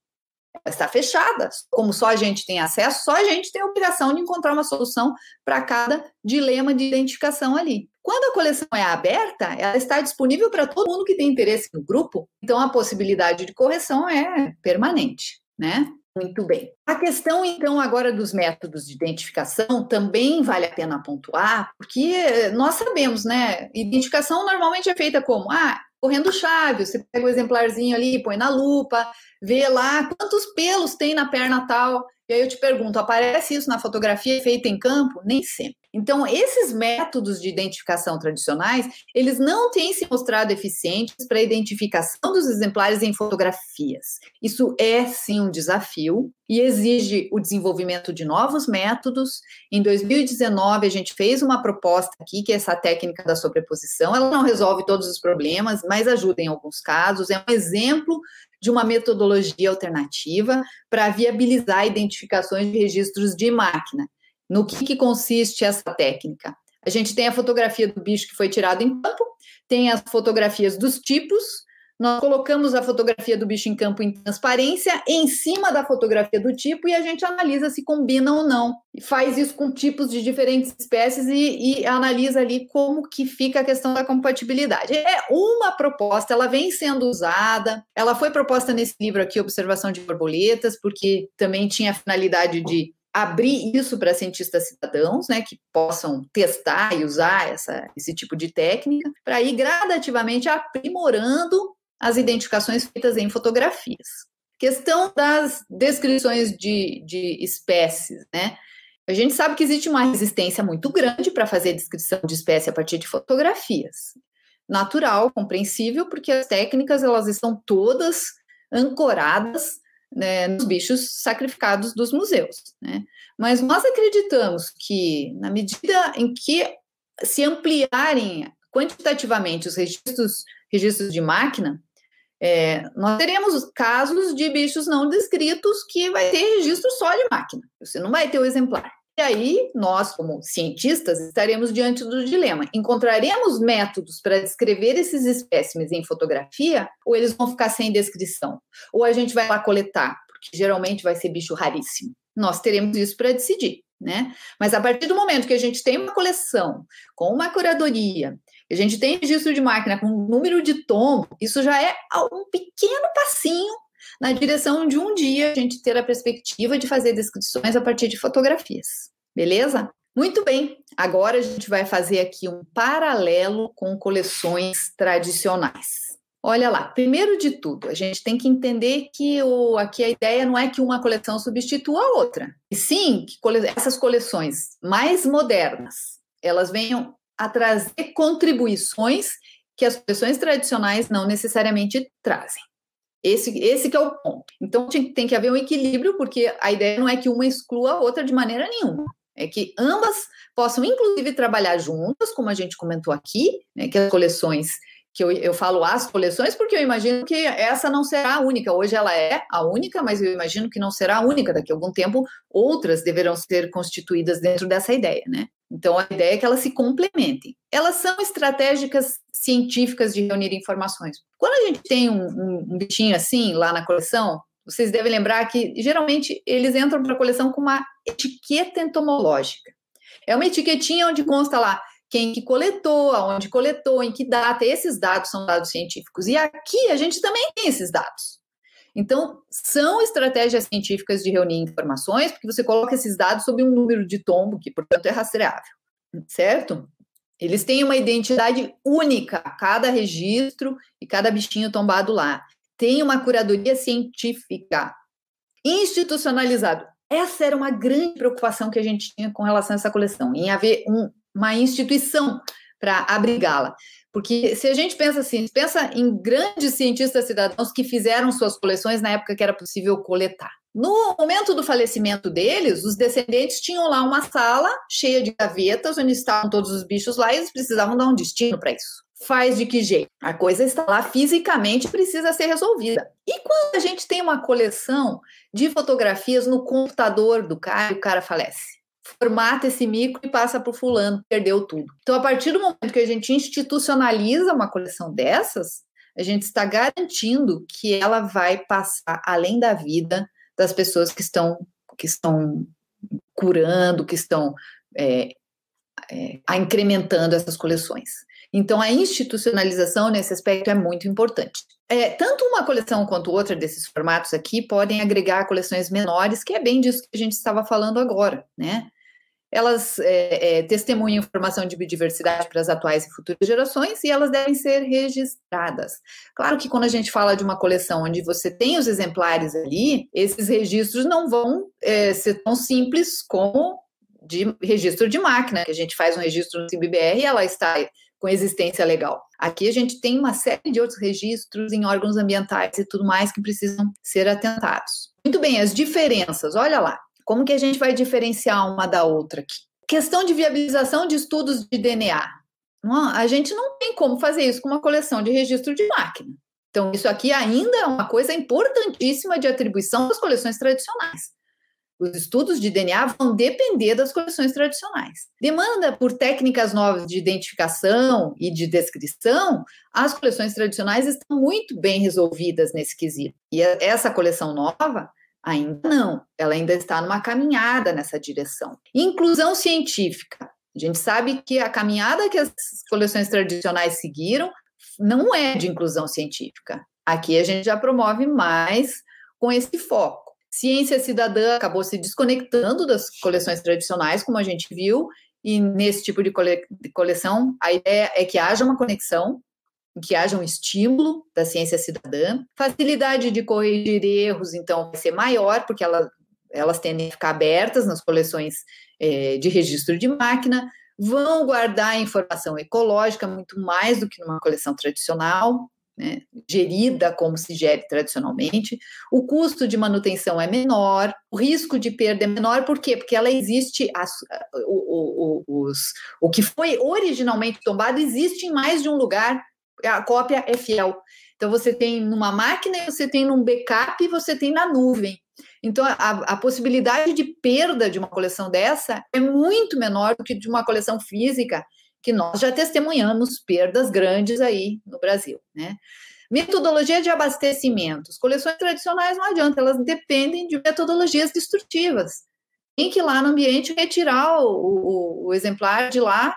Está fechada. Como só a gente tem acesso, só a gente tem a obrigação de encontrar uma solução para cada dilema de identificação ali. Quando a coleção é aberta, ela está disponível para todo mundo que tem interesse no grupo, então a possibilidade de correção é permanente, né? Muito bem. A questão, então, agora dos métodos de identificação também vale a pena pontuar, porque nós sabemos, né? Identificação normalmente é feita como, ah, correndo chave, você pega o exemplarzinho ali, põe na lupa, vê lá quantos pelos tem na perna tal, e aí eu te pergunto, aparece isso na fotografia feita em campo? Nem sempre. Então, esses métodos de identificação tradicionais, eles não têm se mostrado eficientes para a identificação dos exemplares em fotografias. Isso é sim um desafio e exige o desenvolvimento de novos métodos. Em 2019, a gente fez uma proposta aqui, que é essa técnica da sobreposição. Ela não resolve todos os problemas, mas ajuda em alguns casos. É um exemplo de uma metodologia alternativa para viabilizar identificações de registros de máquina. No que, que consiste essa técnica? A gente tem a fotografia do bicho que foi tirado em campo, tem as fotografias dos tipos, nós colocamos a fotografia do bicho em campo em transparência em cima da fotografia do tipo e a gente analisa se combina ou não. Faz isso com tipos de diferentes espécies e, e, analisa ali como que fica a questão da compatibilidade. É uma proposta, ela vem sendo usada, ela foi proposta nesse livro aqui, Observação de Borboletas, porque também tinha a finalidade de abrir isso para cientistas cidadãos, né, que possam testar e usar essa, esse tipo de técnica, para ir gradativamente aprimorando as identificações feitas em fotografias. Questão das descrições de, de espécies, né? A gente sabe que existe uma resistência muito grande para fazer descrição de espécie a partir de fotografias. Natural, compreensível, porque as técnicas elas estão todas ancoradas né, nos bichos sacrificados dos museus. Né? Mas nós acreditamos que, na medida em que se ampliarem quantitativamente os registros, registros de máquina, é, nós teremos casos de bichos não descritos que vai ter registro só de máquina, você não vai ter o exemplar. E aí, nós, como cientistas, estaremos diante do dilema: encontraremos métodos para descrever esses espécimes em fotografia, ou eles vão ficar sem descrição? Ou a gente vai lá coletar, porque geralmente vai ser bicho raríssimo. Nós teremos isso para decidir. Né? Mas a partir do momento que a gente tem uma coleção com uma curadoria a gente tem registro de máquina com número de tombo, isso já é um pequeno passinho na direção de um dia a gente ter a perspectiva de fazer descrições a partir de fotografias. Beleza? Muito bem, agora a gente vai fazer aqui um paralelo com coleções tradicionais. Olha lá, primeiro de tudo, a gente tem que entender que o, aqui a ideia não é que uma coleção substitua a outra, e sim que cole, essas coleções mais modernas elas venham a trazer contribuições que as coleções tradicionais não necessariamente trazem. Esse, esse que é o ponto. Então tem que haver um equilíbrio, porque a ideia não é que uma exclua a outra de maneira nenhuma. É que ambas possam, inclusive, trabalhar juntas, como a gente comentou aqui, né, que as coleções que eu, eu falo as coleções, porque eu imagino que essa não será a única. Hoje ela é a única, mas eu imagino que não será a única. Daqui a algum tempo, outras deverão ser constituídas dentro dessa ideia, né? Então, a ideia é que elas se complementem. Elas são estratégicas científicas de reunir informações. Quando a gente tem um, um, um bichinho assim lá na coleção, vocês devem lembrar que geralmente eles entram para a coleção com uma etiqueta entomológica. É uma etiquetinha onde consta lá quem que coletou, aonde coletou, em que data. Esses dados são dados científicos. E aqui a gente também tem esses dados. Então, são estratégias científicas de reunir informações, porque você coloca esses dados sob um número de tombo, que, portanto, é rastreável, certo? Eles têm uma identidade única, cada registro e cada bichinho tombado lá. Tem uma curadoria científica institucionalizado. Essa era uma grande preocupação que a gente tinha com relação a essa coleção, em haver um, uma instituição para abrigá-la. Porque se a gente pensa assim, pensa em grandes cientistas cidadãos que fizeram suas coleções na época que era possível coletar. No momento do falecimento deles, os descendentes tinham lá uma sala cheia de gavetas, onde estavam todos os bichos lá, e eles precisavam dar um destino para isso. Faz de que jeito? A coisa está lá fisicamente precisa ser resolvida. E quando a gente tem uma coleção de fotografias no computador do cara e o cara falece? Formata esse micro e passa para o fulano, perdeu tudo. Então, a partir do momento que a gente institucionaliza uma coleção dessas, a gente está garantindo que ela vai passar além da vida das pessoas que estão, que estão curando, que estão é, é, incrementando essas coleções. Então, a institucionalização nesse aspecto é muito importante. É, tanto uma coleção quanto outra desses formatos aqui podem agregar coleções menores, que é bem disso que a gente estava falando agora, né? Elas é, é, testemunham informação de biodiversidade para as atuais e futuras gerações e elas devem ser registradas. Claro que quando a gente fala de uma coleção onde você tem os exemplares ali, esses registros não vão é, ser tão simples como de registro de máquina, que a gente faz um registro no CBBR e ela está com existência legal. Aqui a gente tem uma série de outros registros em órgãos ambientais e tudo mais que precisam ser atentados. Muito bem, as diferenças, olha lá. Como que a gente vai diferenciar uma da outra aqui? Questão de viabilização de estudos de DNA. A gente não tem como fazer isso com uma coleção de registro de máquina. Então, isso aqui ainda é uma coisa importantíssima de atribuição das coleções tradicionais. Os estudos de DNA vão depender das coleções tradicionais. Demanda por técnicas novas de identificação e de descrição, as coleções tradicionais estão muito bem resolvidas nesse quesito. E essa coleção nova, Ainda não, ela ainda está numa caminhada nessa direção. Inclusão científica. A gente sabe que a caminhada que as coleções tradicionais seguiram não é de inclusão científica. Aqui a gente já promove mais com esse foco. Ciência cidadã acabou se desconectando das coleções tradicionais, como a gente viu, e nesse tipo de, cole de coleção a ideia é que haja uma conexão que haja um estímulo da ciência cidadã. Facilidade de corrigir erros, então, vai ser maior, porque ela, elas tendem a ficar abertas nas coleções é, de registro de máquina, vão guardar a informação ecológica muito mais do que numa coleção tradicional, né, gerida como se gere tradicionalmente, o custo de manutenção é menor, o risco de perda é menor, por quê? Porque ela existe, o, o, os, o que foi originalmente tombado existe em mais de um lugar a cópia é fiel. Então, você tem numa máquina, você tem num backup você tem na nuvem. Então, a, a, possibilidade de perda de uma coleção dessa é muito menor do que de uma coleção física, que nós já testemunhamos perdas grandes aí no Brasil, né? Metodologia de abastecimento. As coleções tradicionais não adianta, elas dependem de metodologias destrutivas. Tem que ir lá no ambiente retirar o, o, o exemplar de lá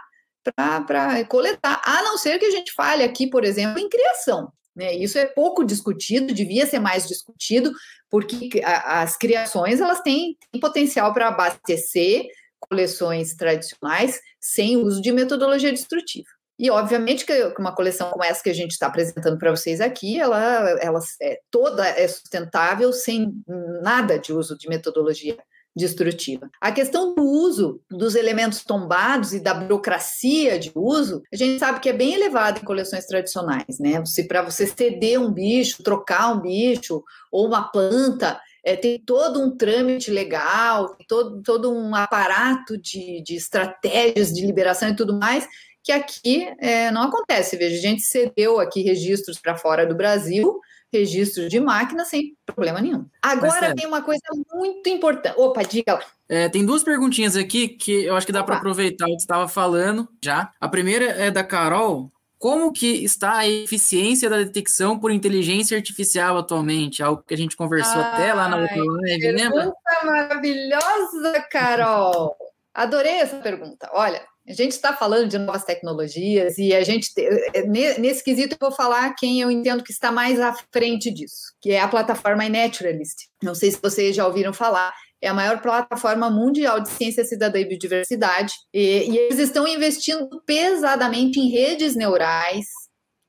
para coletar, a não ser que a gente fale aqui, por exemplo, em criação. Né? Isso é pouco discutido, devia ser mais discutido, porque as criações elas têm, têm potencial para abastecer coleções tradicionais sem uso de metodologia destrutiva. E, obviamente, que uma coleção como essa que a gente está apresentando para vocês aqui, ela, ela é, toda é sustentável sem nada de uso de metodologia destrutiva. A questão do uso dos elementos tombados e da burocracia de uso, a gente sabe que é bem elevada em coleções tradicionais, né? Se para você ceder um bicho, trocar um bicho ou uma planta, é, tem todo um trâmite legal, todo, todo um aparato de, de estratégias de liberação e tudo mais, que aqui é, não acontece. Veja, a gente cedeu aqui registros para fora do Brasil, registro de máquina sem problema nenhum. Agora é. tem uma coisa muito importante. Opa, diga lá. É, tem duas perguntinhas aqui que eu acho que dá para aproveitar o que você estava falando já. A primeira é da Carol. Como que está a eficiência da detecção por inteligência artificial atualmente? Algo que a gente conversou Ai, até lá na outra live, lembra? maravilhosa, Carol! Adorei essa pergunta. Olha, a gente está falando de novas tecnologias e a gente, eh, nesse quesito, eu vou falar quem eu entendo que está mais à frente disso, que é a plataforma iNaturalist. Não sei se vocês já ouviram falar, é a maior plataforma mundial de ciência cidadã e biodiversidade, e, e eles estão investindo pesadamente em redes neurais,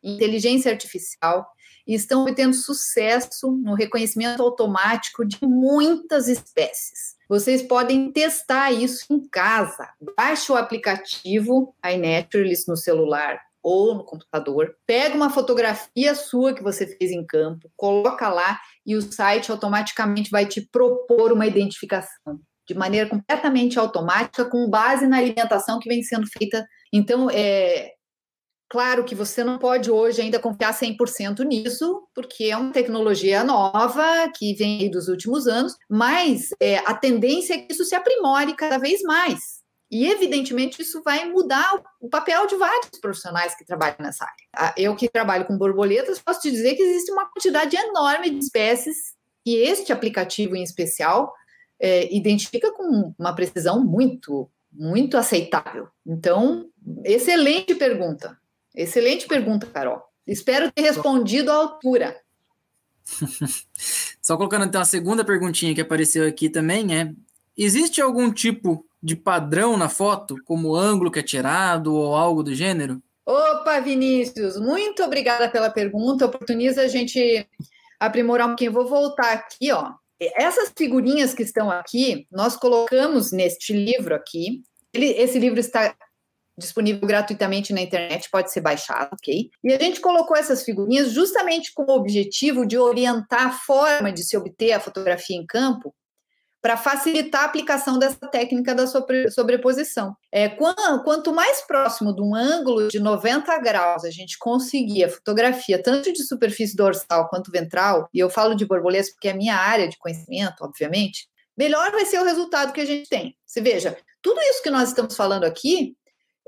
inteligência artificial, e estão obtendo sucesso no reconhecimento automático de muitas espécies. Vocês podem testar isso em casa. Baixe o aplicativo iNaturalist no celular ou no computador, pega uma fotografia sua que você fez em campo, coloca lá e o site automaticamente vai te propor uma identificação de maneira completamente automática, com base na alimentação que vem sendo feita. Então, é claro que você não pode hoje ainda confiar 100% nisso, porque é uma tecnologia nova que vem dos últimos anos, mas é, a tendência é que isso se aprimore cada vez mais. E, evidentemente, isso vai mudar o papel de vários profissionais que trabalham nessa área. Eu que trabalho com borboletas, posso te dizer que existe uma quantidade enorme de espécies e este aplicativo em especial é, identifica com uma precisão muito, muito aceitável. Então, excelente pergunta. Excelente pergunta, Carol. Espero ter respondido à altura. Só colocando então a segunda perguntinha que apareceu aqui também é: existe algum tipo de padrão na foto, como o ângulo que é tirado ou algo do gênero? Opa, Vinícius, muito obrigada pela pergunta. Oportuniza a gente aprimorar um pouquinho. Vou voltar aqui, ó. Essas figurinhas que estão aqui, nós colocamos neste livro aqui. Ele, esse livro está disponível gratuitamente na internet, pode ser baixado, ok? E a gente colocou essas figurinhas justamente com o objetivo de orientar a forma de se obter a fotografia em campo para facilitar a aplicação dessa técnica da sobreposição. É, quanto mais próximo de um ângulo de 90 graus a gente conseguir a fotografia, tanto de superfície dorsal quanto ventral, e eu falo de borboletas porque é a minha área de conhecimento, obviamente, melhor vai ser o resultado que a gente tem. Você veja, tudo isso que nós estamos falando aqui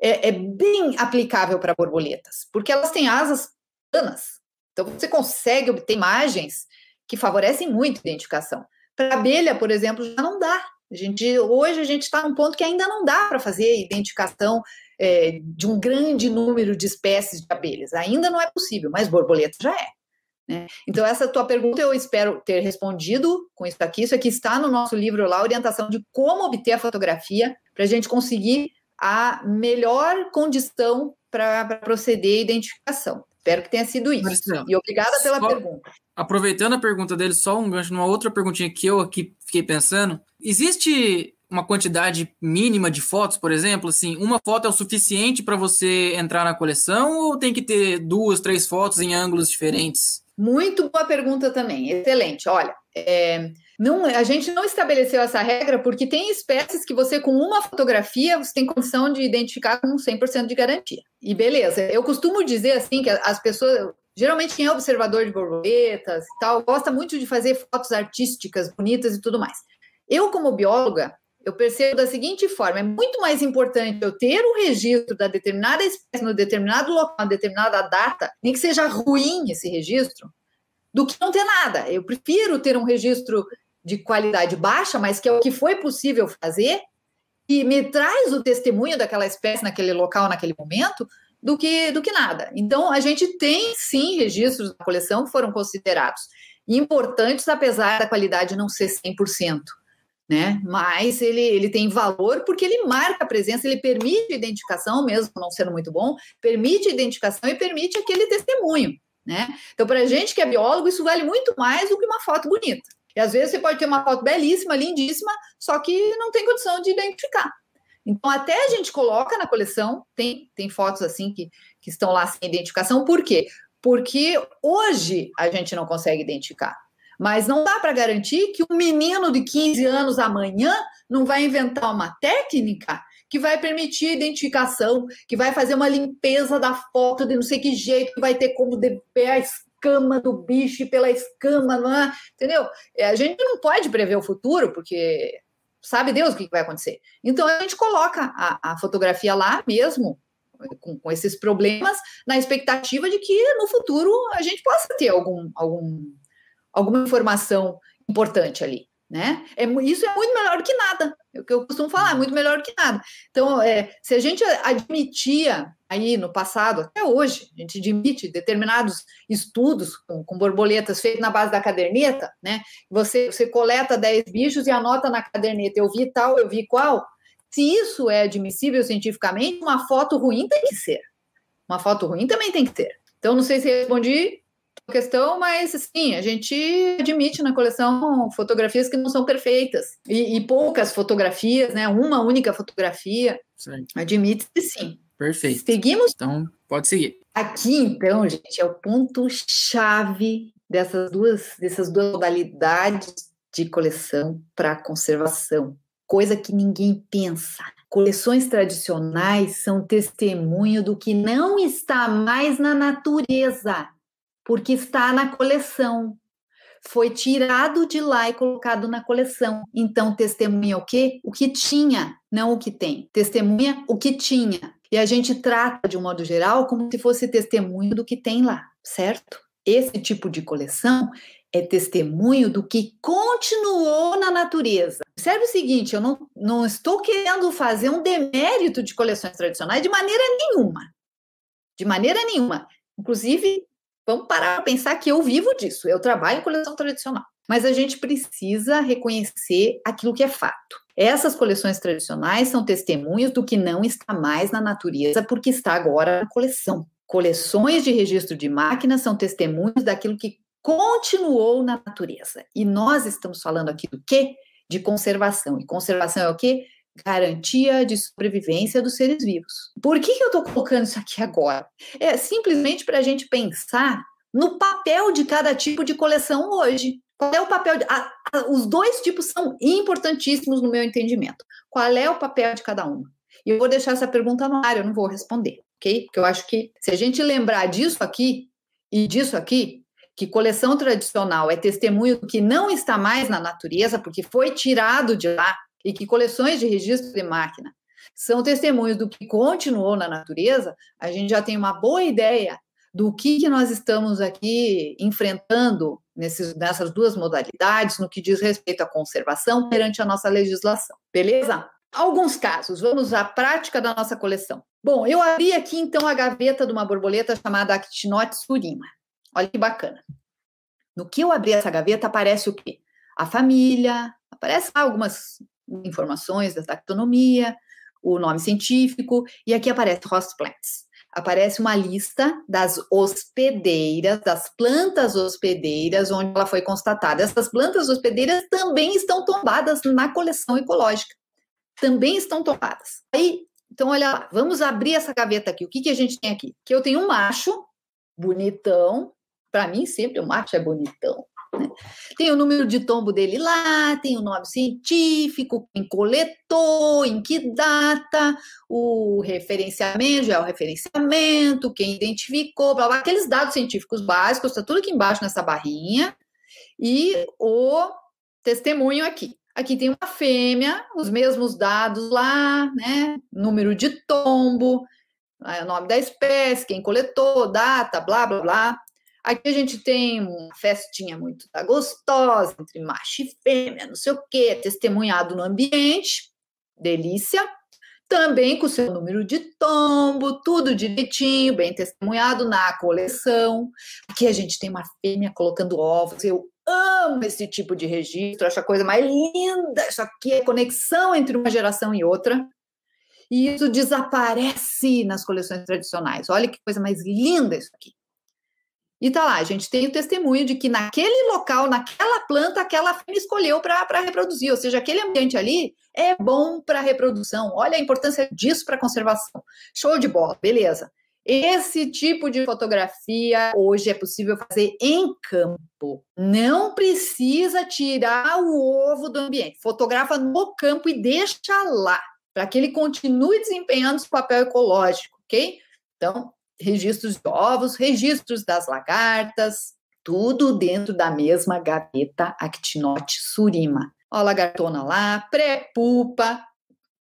é, é bem aplicável para borboletas, porque elas têm asas planas. Então, você consegue obter imagens que favorecem muito a identificação. Para abelha, por exemplo, já não dá. A gente, hoje a gente está num ponto que ainda não dá para fazer identificação é, de um grande número de espécies de abelhas. Ainda não é possível, mas borboleta já é. Né? Então, essa tua pergunta eu espero ter respondido com isso aqui. Isso aqui está no nosso livro lá, orientação de como obter a fotografia, para a gente conseguir a melhor condição para proceder à identificação. Espero que tenha sido isso. Marcelo, e obrigada pela só, pergunta. Aproveitando a pergunta dele, só um gancho numa outra perguntinha que eu aqui fiquei pensando. Existe uma quantidade mínima de fotos, por exemplo, assim, uma foto é o suficiente para você entrar na coleção ou tem que ter duas, três fotos em ângulos diferentes? Muito boa pergunta também, excelente. Olha, é, não, a gente não estabeleceu essa regra porque tem espécies que você, com uma fotografia, você tem condição de identificar com 100% de garantia. E beleza, eu costumo dizer assim que as pessoas, geralmente quem é observador de borboletas e tal, gosta muito de fazer fotos artísticas, bonitas e tudo mais. Eu, como bióloga, eu percebo da seguinte forma: é muito mais importante eu ter o registro da determinada espécie no determinado local, determinada data, nem que seja ruim esse registro, do que não ter nada. Eu prefiro ter um registro de qualidade baixa, mas que é o que foi possível fazer, e me traz o testemunho daquela espécie naquele local, naquele momento, do que, do que nada. Então, a gente tem sim registros da coleção que foram considerados importantes, apesar da qualidade não ser 100%. Né? Mas ele, ele tem valor porque ele marca a presença, ele permite identificação, mesmo não sendo muito bom, permite identificação e permite aquele testemunho. Né? Então, para a gente que é biólogo, isso vale muito mais do que uma foto bonita. E às vezes você pode ter uma foto belíssima, lindíssima, só que não tem condição de identificar. Então, até a gente coloca na coleção, tem, tem fotos assim que, que estão lá sem identificação, por quê? Porque hoje a gente não consegue identificar. Mas não dá para garantir que um menino de 15 anos amanhã não vai inventar uma técnica que vai permitir a identificação, que vai fazer uma limpeza da foto de não sei que jeito, que vai ter como a escama do bicho pela escama, não é? entendeu? É, a gente não pode prever o futuro, porque sabe Deus o que vai acontecer. Então a gente coloca a, a fotografia lá mesmo, com, com, esses problemas, na expectativa de que no futuro a gente possa ter algum, algum, alguma informação importante ali. Né? É, isso é muito melhor que nada. É o que eu costumo falar, é muito melhor que nada. Então, é, se a gente admitia aí no passado, até hoje, a gente admite determinados estudos com, com borboletas feitos na base da caderneta, né? Você, você coleta 10 bichos e anota na caderneta, eu vi tal, eu vi qual. Se isso é admissível cientificamente, uma foto ruim tem que ser. Uma foto ruim também tem que ter. Então, não sei se respondi questão, mas assim, a gente admite na coleção fotografias que não são perfeitas. E, e poucas fotografias, né? Uma única fotografia. Admite sim. Perfeito. Seguimos? Então, pode seguir. Aqui, então, gente, é o ponto-chave dessas duas, dessas duas modalidades de coleção para conservação. Coisa que ninguém pensa. Coleções tradicionais são testemunho do que não está mais na natureza, porque está na coleção. Foi tirado de lá e colocado na coleção. Então, testemunha o quê? O que tinha, não o que tem. Testemunha o que tinha. E a gente trata, de um modo geral, como se fosse testemunho do que tem lá, certo? Esse tipo de coleção é testemunho do que continuou na natureza. Observe o seguinte: eu não, não estou querendo fazer um demérito de coleções tradicionais de maneira nenhuma. De maneira nenhuma. Inclusive, vamos parar para pensar que eu vivo disso, eu trabalho em coleção tradicional. Mas a gente precisa reconhecer aquilo que é fato. Essas coleções tradicionais são testemunhos do que não está mais na natureza, porque está agora na coleção. Coleções de registro de máquinas são testemunhos daquilo que continuou na natureza. E nós estamos falando aqui do quê? De conservação. E conservação é o quê? Garantia de sobrevivência dos seres vivos. Por que, que eu estou colocando isso aqui agora? É simplesmente para a gente pensar no papel de cada tipo de coleção hoje. Qual é o papel? De, a, a, os dois tipos são importantíssimos no meu entendimento. Qual é o papel de cada uma? E eu vou deixar essa pergunta no ar, eu não vou responder, ok? Porque eu acho que se a gente lembrar disso aqui e disso aqui, que coleção tradicional é testemunho que não está mais na natureza, porque foi tirado de lá, e que coleções de registro de máquina são testemunhos do que continuou na natureza, a gente já tem uma boa ideia do que, que nós estamos aqui enfrentando nesses, nessas duas modalidades no que diz respeito à conservação perante a nossa legislação. Beleza? Alguns casos, vamos à prática da nossa coleção. Bom, eu abri aqui então a gaveta de uma borboleta chamada Actinote surima. Olha que bacana. No que eu abri essa gaveta aparece o quê? A família, aparece algumas informações da taxonomia, o nome científico, e aqui aparece host plants aparece uma lista das hospedeiras, das plantas hospedeiras onde ela foi constatada. Essas plantas hospedeiras também estão tombadas na coleção ecológica. Também estão tombadas. Aí, então, olha lá, vamos abrir essa gaveta aqui. O que, que a gente tem aqui? Que eu tenho um macho bonitão. Para mim, sempre o macho é bonitão. Tem o número de tombo dele lá, tem o nome científico, quem coletou, em que data, o referenciamento, já é o referenciamento, quem identificou, blá, blá, aqueles dados científicos básicos, está tudo aqui embaixo nessa barrinha, e o testemunho aqui. Aqui tem uma fêmea, os mesmos dados lá, né? Número de tombo, o nome da espécie, quem coletou, data, blá, blá, blá. Aqui a gente tem uma festinha muito gostosa entre macho e fêmea, não sei o quê, testemunhado no ambiente, delícia. Também com seu número de tombo, tudo direitinho, bem testemunhado na coleção. Aqui a gente tem uma fêmea colocando ovos. Eu amo esse tipo de registro, acho a coisa mais linda. Isso aqui é conexão entre uma geração e outra. E isso desaparece nas coleções tradicionais. Olha que coisa mais linda isso aqui. E tá lá, a gente tem o testemunho de que naquele local, naquela planta, aquela fêmea escolheu para reproduzir, ou seja, aquele ambiente ali é bom para reprodução. Olha a importância disso para conservação. Show de bola, beleza. Esse tipo de fotografia hoje é possível fazer em campo. Não precisa tirar o ovo do ambiente. Fotografa no campo e deixa lá, para que ele continue desempenhando seu papel ecológico, ok? Então, registros de ovos, registros das lagartas, tudo dentro da mesma gaveta Actinote surima. Ó, a lagartona lá, pré-pupa,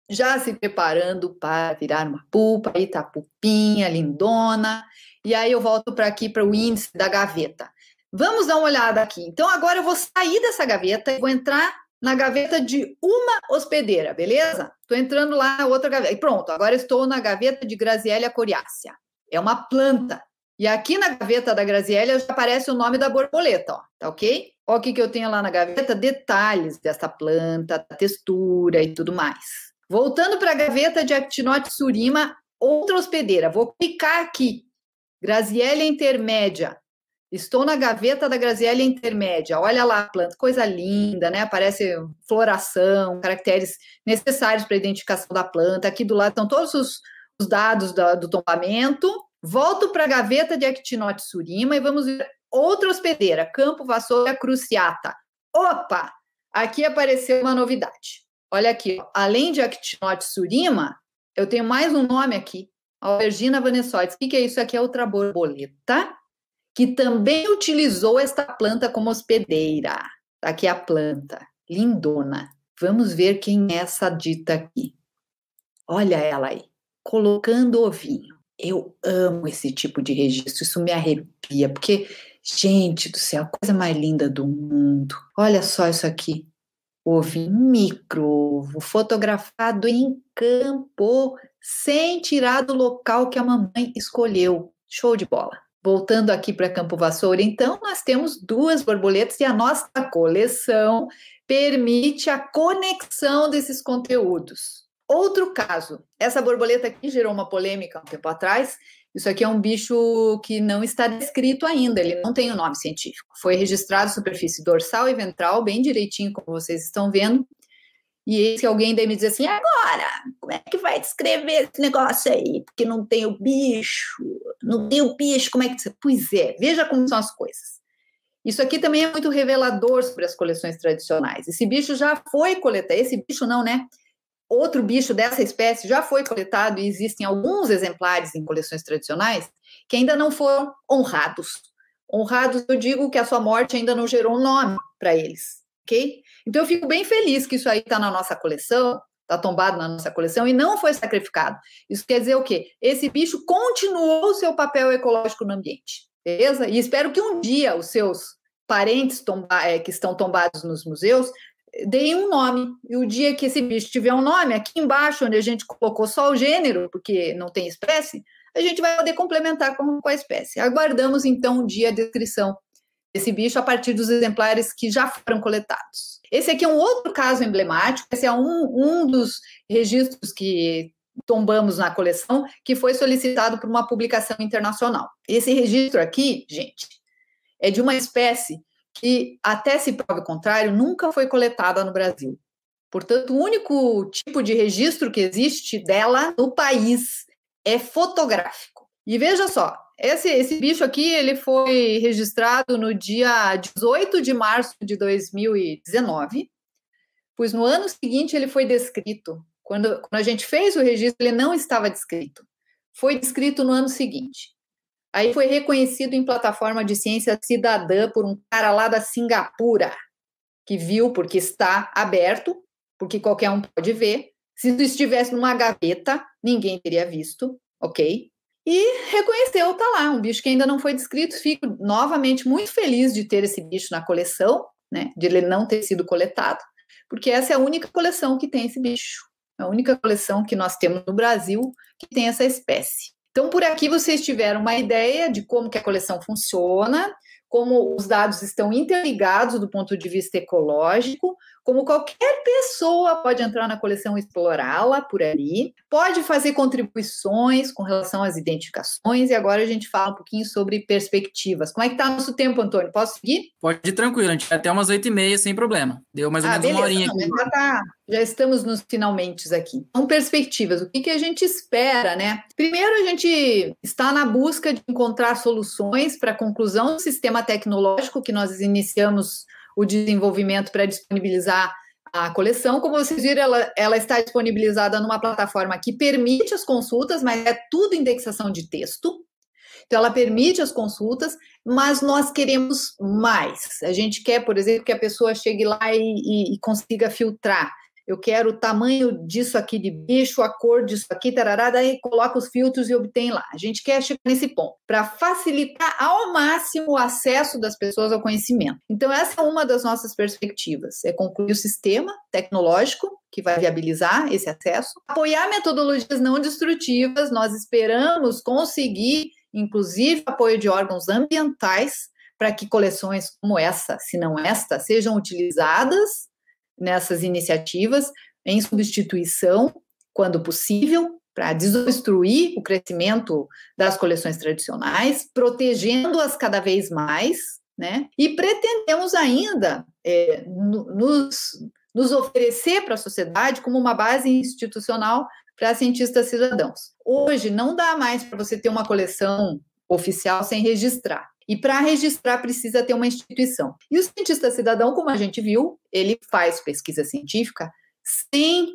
já se preparando para virar uma pupa, aí tá a lindona. E aí eu volto para aqui para o índice da gaveta. Vamos dar uma olhada aqui. Então agora eu vou sair dessa gaveta e vou entrar na gaveta de uma hospedeira, beleza? Estou entrando lá na outra gaveta. E pronto, agora estou na gaveta de Graziella coriácea é uma planta. E aqui na gaveta da Graziella já aparece o nome da borboleta, ó, tá ok? Olha o que, que eu tenho lá na gaveta, detalhes dessa planta, textura e tudo mais. Voltando para a gaveta de Actinote surima, outra hospedeira. Vou clicar aqui. Graziella intermédia. Estou na gaveta da Graziella intermédia. Olha lá a planta, coisa linda, né? Aparece floração, caracteres necessários para a identificação da planta. Aqui do lado estão todos os, os dados do, tombamento, volto para a gaveta de Actinote Surima e vamos ver outra hospedeira, Campo Vassoura Cruciata. Opa! Aqui apareceu uma novidade. Olha aqui, ó. além de Actinote Surima, eu tenho mais um nome aqui, Albergina vanessoides. O que, que é isso aqui? É outra borboleta que também utilizou esta planta como hospedeira. Tá aqui a planta, lindona. Vamos ver quem é essa dita aqui. Olha ela aí, colocando ovinho. Eu amo esse tipo de registro, isso me arrepia, porque, gente do céu, coisa mais linda do mundo. Olha só isso aqui. Ovinho micro, fotografado em campo, sem tirar do local que a mamãe escolheu. Show de bola. Voltando aqui para Campo Vassoura, então, nós temos duas borboletas e a nossa coleção permite a conexão desses conteúdos. Outro caso, essa borboleta aqui gerou uma polêmica um tempo atrás. Isso aqui é um bicho que não está descrito ainda, ele não tem o um nome científico. Foi registrado superfície dorsal e ventral, bem direitinho, como vocês estão vendo. E que alguém daí me diz assim: agora, como é que vai descrever esse negócio aí? Porque não tem o bicho, não tem o bicho, como é que. Pois é, veja como são as coisas. Isso aqui também é muito revelador sobre as coleções tradicionais. Esse bicho já foi coletado, esse bicho não, né? Outro bicho dessa espécie já foi coletado e existem alguns exemplares em coleções tradicionais que ainda não foram honrados. Honrados, eu digo que a sua morte ainda não gerou um nome para eles, ok? Então eu fico bem feliz que isso aí está na nossa coleção, está tombado na nossa coleção e não foi sacrificado. Isso quer dizer o quê? Esse bicho continuou o seu papel ecológico no ambiente, beleza? E espero que um dia os seus parentes tomba, é, que estão tombados nos museus deem um nome. E o dia que esse bicho tiver um nome, aqui embaixo, onde a gente colocou só o gênero, porque não tem espécie, a gente vai poder complementar com, a espécie. Aguardamos então o dia de descrição desse bicho a partir dos exemplares que já foram coletados. Esse aqui é um outro caso emblemático, esse é um, um dos registros que tombamos na coleção, que foi solicitado por uma publicação internacional. Esse registro aqui, gente, é de uma espécie que, até se prove o contrário, nunca foi coletada no Brasil. Portanto, o único tipo de registro que existe dela no país é fotográfico. E veja só, esse, esse bicho aqui ele foi registrado no dia 18 de março de 2019, pois no ano seguinte ele foi descrito. Quando, quando a gente fez o registro, ele não estava descrito. Foi descrito no ano seguinte. Aí foi reconhecido em plataforma de ciência cidadã por um cara lá da Singapura, que viu porque está aberto, porque qualquer um pode ver. Se isso estivesse numa gaveta, ninguém teria visto, ok? E reconheceu, tá lá, um bicho que ainda não foi descrito. Fico novamente muito feliz de ter esse bicho na coleção, né? De ele não ter sido coletado, porque essa é a única coleção que tem esse bicho. A única coleção que nós temos no Brasil que tem essa espécie. Então, por aqui vocês tiveram uma ideia de como que a coleção funciona, como os dados estão interligados do ponto de vista ecológico, como qualquer pessoa pode entrar na coleção e explorá-la por ali, pode fazer contribuições com relação às identificações, e agora a gente fala um pouquinho sobre perspectivas. Como é que está nosso tempo, Antônio? Posso seguir? Pode ir tranquilo, a gente vai até umas oito e meia sem problema. Deu mais ou ah, menos beleza, uma horinha não, aqui. Já, tá, já estamos nos finalmente aqui. Então, perspectivas, o que, que a gente espera, né? Primeiro, a gente está na busca de encontrar soluções para a conclusão do sistema tecnológico que nós iniciamos o desenvolvimento para disponibilizar a coleção. Como vocês viram, ela, ela está disponibilizada numa plataforma que permite as consultas, mas é tudo indexação de texto. Então, ela permite as consultas, mas nós queremos mais. A gente quer, por exemplo, que a pessoa chegue lá e, e, e consiga filtrar eu quero o tamanho disso aqui de bicho, a cor disso aqui, tarará, daí coloca os filtros e obtém lá. A gente quer chegar nesse ponto, para facilitar ao máximo o acesso das pessoas ao conhecimento. Então, essa é uma das nossas perspectivas, é concluir o sistema tecnológico que vai viabilizar esse acesso, apoiar metodologias não destrutivas, nós esperamos conseguir, inclusive, apoio de órgãos ambientais, para que coleções como essa, se não esta, sejam utilizadas nessas iniciativas em substituição, quando possível, para desobstruir o crescimento das coleções tradicionais, protegendo-as cada vez mais, né? E pretendemos ainda é, nos, nos oferecer para a sociedade como uma base institucional para cientistas cidadãos. Hoje não dá mais para você ter uma coleção oficial sem registrar. E para registrar precisa ter uma instituição. E o cientista cidadão, como a gente viu, ele faz pesquisa científica sem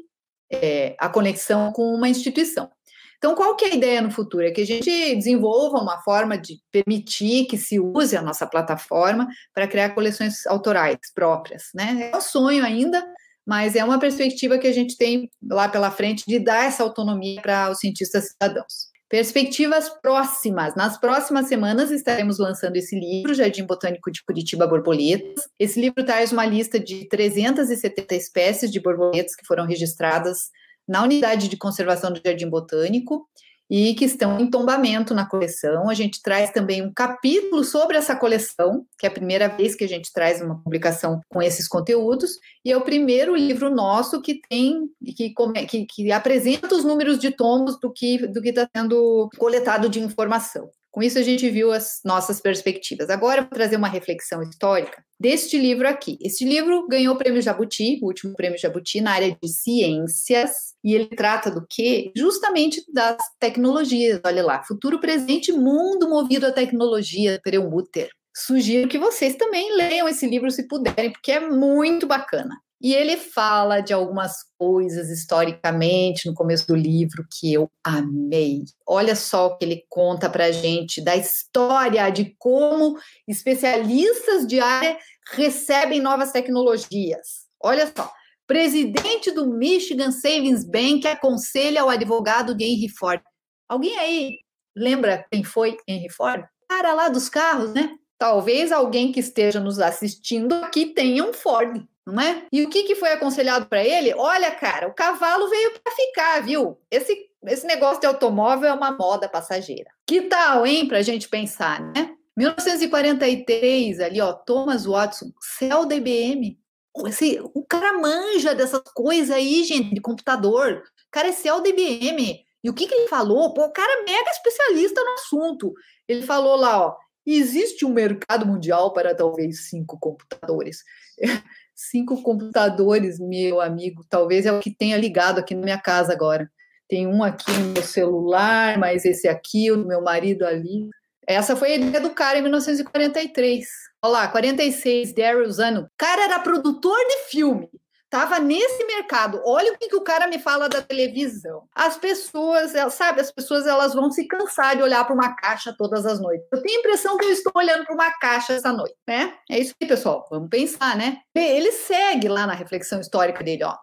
é, a conexão com uma instituição. Então, qual que é a ideia no futuro? É que a gente desenvolva uma forma de permitir que se use a nossa plataforma para criar coleções autorais próprias, né? É um sonho ainda, mas é uma perspectiva que a gente tem lá pela frente de dar essa autonomia para os cientistas cidadãos. Perspectivas próximas. Nas próximas semanas estaremos lançando esse livro, Jardim Botânico de Curitiba Borboletas. Esse livro traz uma lista de 370 espécies de borboletas que foram registradas na unidade de conservação do Jardim Botânico e que estão em tombamento na coleção. A gente traz também um capítulo sobre essa coleção, que é a primeira vez que a gente traz uma publicação com esses conteúdos, e é o primeiro livro nosso que tem que, que, que apresenta os números de tomos do que do que está sendo coletado de informação. Com isso, a gente viu as nossas perspectivas. Agora, vou trazer uma reflexão histórica deste livro aqui. Este livro ganhou o prêmio Jabuti, o último prêmio Jabuti, na área de ciências, e ele trata do quê? Justamente das tecnologias. Olha lá, futuro, presente, mundo movido à tecnologia, Perelmutter. Sugiro que vocês também leiam esse livro se puderem, porque é muito bacana. E ele fala de algumas coisas historicamente no começo do livro que eu amei. Olha só o que ele conta para gente da história de como especialistas de área recebem novas tecnologias. Olha só. Presidente do Michigan Savings Bank aconselha ao advogado de Henry Ford. Alguém aí lembra quem foi Henry Ford? Cara lá dos carros, né? Talvez alguém que esteja nos assistindo aqui tenha um Ford não é? E o que, que foi aconselhado para ele? Olha, cara, o cavalo veio para ficar, viu? Esse, esse negócio de automóvel é uma moda passageira. Que tal, hein, para a gente pensar, né? 1943, ali, ó, Thomas Watson, céu da IBM. Esse, o cara manja dessas coisas aí, gente, de computador. O cara é céu da IBM. E o que, que ele falou? Pô, o cara é mega especialista no assunto. Ele falou lá, ó, existe um mercado mundial para talvez cinco computadores cinco computadores, meu amigo. Talvez é o que tenha ligado aqui na minha casa agora. Tem um aqui no meu celular, mas esse aqui, o meu marido ali. Essa foi a ideia do cara em 1943. Olha lá, 46, Daryl Zano. O cara era produtor de filme. Tava nesse mercado. Olha o que, que o cara me fala da televisão. As pessoas, sabe, as pessoas elas vão se cansar de olhar para uma caixa todas as noites. Eu tenho a impressão que eu estou olhando para uma caixa essa noite, né? É isso aí, pessoal. Vamos pensar, né? Ele segue lá na reflexão histórica dele, ó.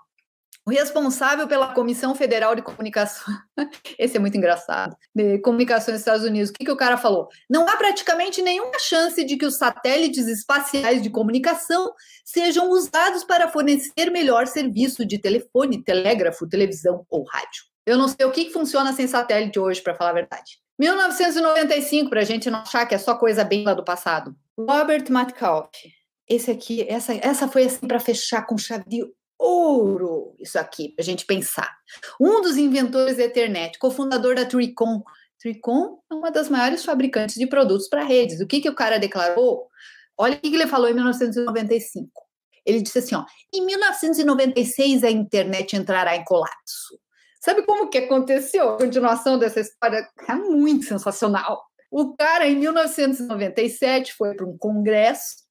O responsável pela Comissão Federal de Comunicação, esse é muito engraçado, de comunicação dos Estados Unidos, o que, que o cara falou? Não há praticamente nenhuma chance de que os satélites espaciais de comunicação sejam usados para fornecer melhor serviço de telefone, telégrafo, televisão ou rádio. Eu não sei o que, que funciona sem satélite hoje, para falar a verdade. 1995, para a gente não achar que é só coisa bem lá do passado. Robert Metcalf. Esse aqui, essa, essa foi assim para fechar com chave de ouro isso aqui para a gente pensar. Um dos inventores da internet, cofundador da Tricon. Tricon é uma das maiores fabricantes de produtos para redes. O que, que o cara declarou? Olha o que ele falou em 1995. Ele disse assim: ó, em 1996 a internet entrará em colapso. Sabe como que aconteceu a continuação dessa história? É muito sensacional. O cara, em 1997, foi para um congresso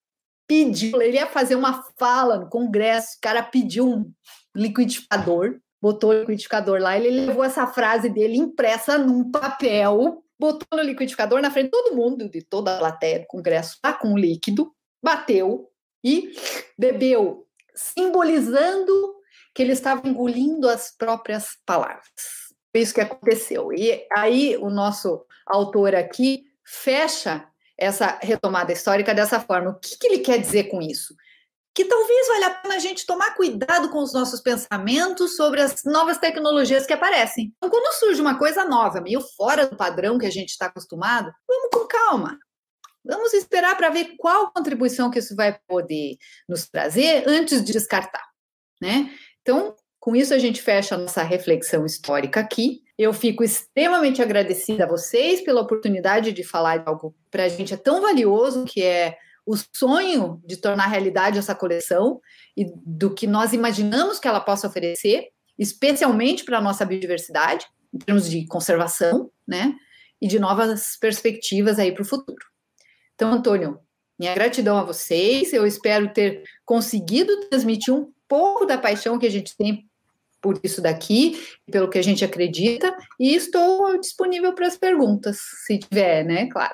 pediu, ele ia fazer uma fala no Congresso, o cara pediu um liquidificador, botou o liquidificador lá, ele levou essa frase dele impressa num papel, botou no liquidificador na frente de todo mundo, de toda a plateia do Congresso, lá com líquido, bateu e bebeu, simbolizando que ele estava engolindo as próprias palavras. Foi isso que aconteceu. E aí o nosso autor aqui fecha essa retomada histórica dessa forma. O que, que ele quer dizer com isso? Que talvez valha a pena a gente tomar cuidado com os nossos pensamentos sobre as novas tecnologias que aparecem. Então, quando surge uma coisa nova, meio fora do padrão que a gente está acostumado, vamos com calma. Vamos esperar para ver qual contribuição que isso vai poder nos trazer antes de descartar, né? Então, com isso a gente fecha a nossa reflexão histórica aqui. Eu fico extremamente agradecida a vocês pela oportunidade de falar de algo para a gente é tão valioso, que é o sonho de tornar realidade essa coleção e do que nós imaginamos que ela possa oferecer. especialmente para a nossa biodiversidade, em termos de conservação, né? E de novas perspectivas aí para o futuro. Então, Antônio, minha gratidão a vocês. Eu espero ter conseguido transmitir um pouco da paixão que a gente tem por isso daqui, pelo que a gente acredita, e estou disponível para as perguntas, se tiver, né? Claro.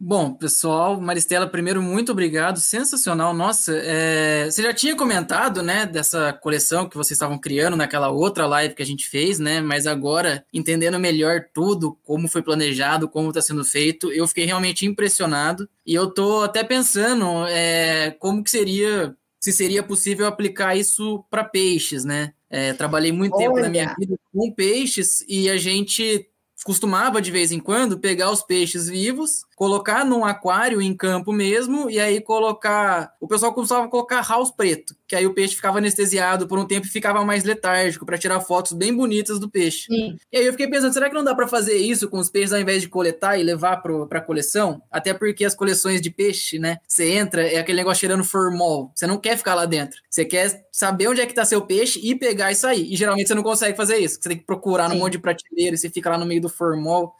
Bom, pessoal, Maristela, primeiro, muito obrigado, sensacional. Nossa, é... você já tinha comentado, né, dessa coleção que vocês estavam criando naquela outra live que a gente fez, né? Mas agora, entendendo melhor tudo, como foi planejado, como está sendo feito, eu fiquei realmente impressionado. E eu tô até pensando é, como que seria, se seria possível aplicar isso para peixes, né? É, trabalhei muito Olha. tempo na minha vida com peixes e a gente costumava de vez em quando pegar os peixes vivos, colocar num aquário em campo mesmo e aí colocar, o pessoal costumava colocar house preto, que aí o peixe ficava anestesiado por um tempo e ficava mais letárgico para tirar fotos bem bonitas do peixe. Sim. E aí eu fiquei pensando, será que não dá para fazer isso com os peixes ao invés de coletar e levar para coleção? Até porque as coleções de peixe, né, você entra é aquele negócio cheirando formol. Você não quer ficar lá dentro. Você quer saber onde é que tá seu peixe e pegar e sair. E geralmente você não consegue fazer isso. Você tem que procurar Sim. num monte de prateleira e você fica lá no meio do formol.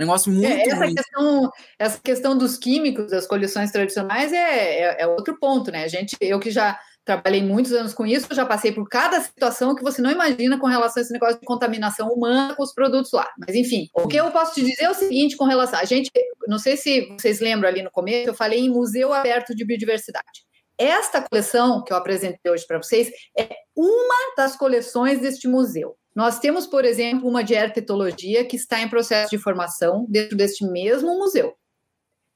Um negócio muito é, essa questão essa questão dos químicos das coleções tradicionais é, é, é, outro ponto, né? Gente, eu que já trabalhei muitos anos com isso, já passei por cada situação que você não imagina com relação a esse negócio de contaminação humana com os produtos lá. Mas enfim, o que eu posso te dizer é o seguinte com relação a gente, não sei se vocês lembram ali no começo, eu falei em museu aberto de biodiversidade. Esta coleção que eu apresentei hoje para vocês é uma das coleções deste museu. Nós temos, por exemplo, uma de herpetologia que está em processo de formação dentro deste mesmo museu.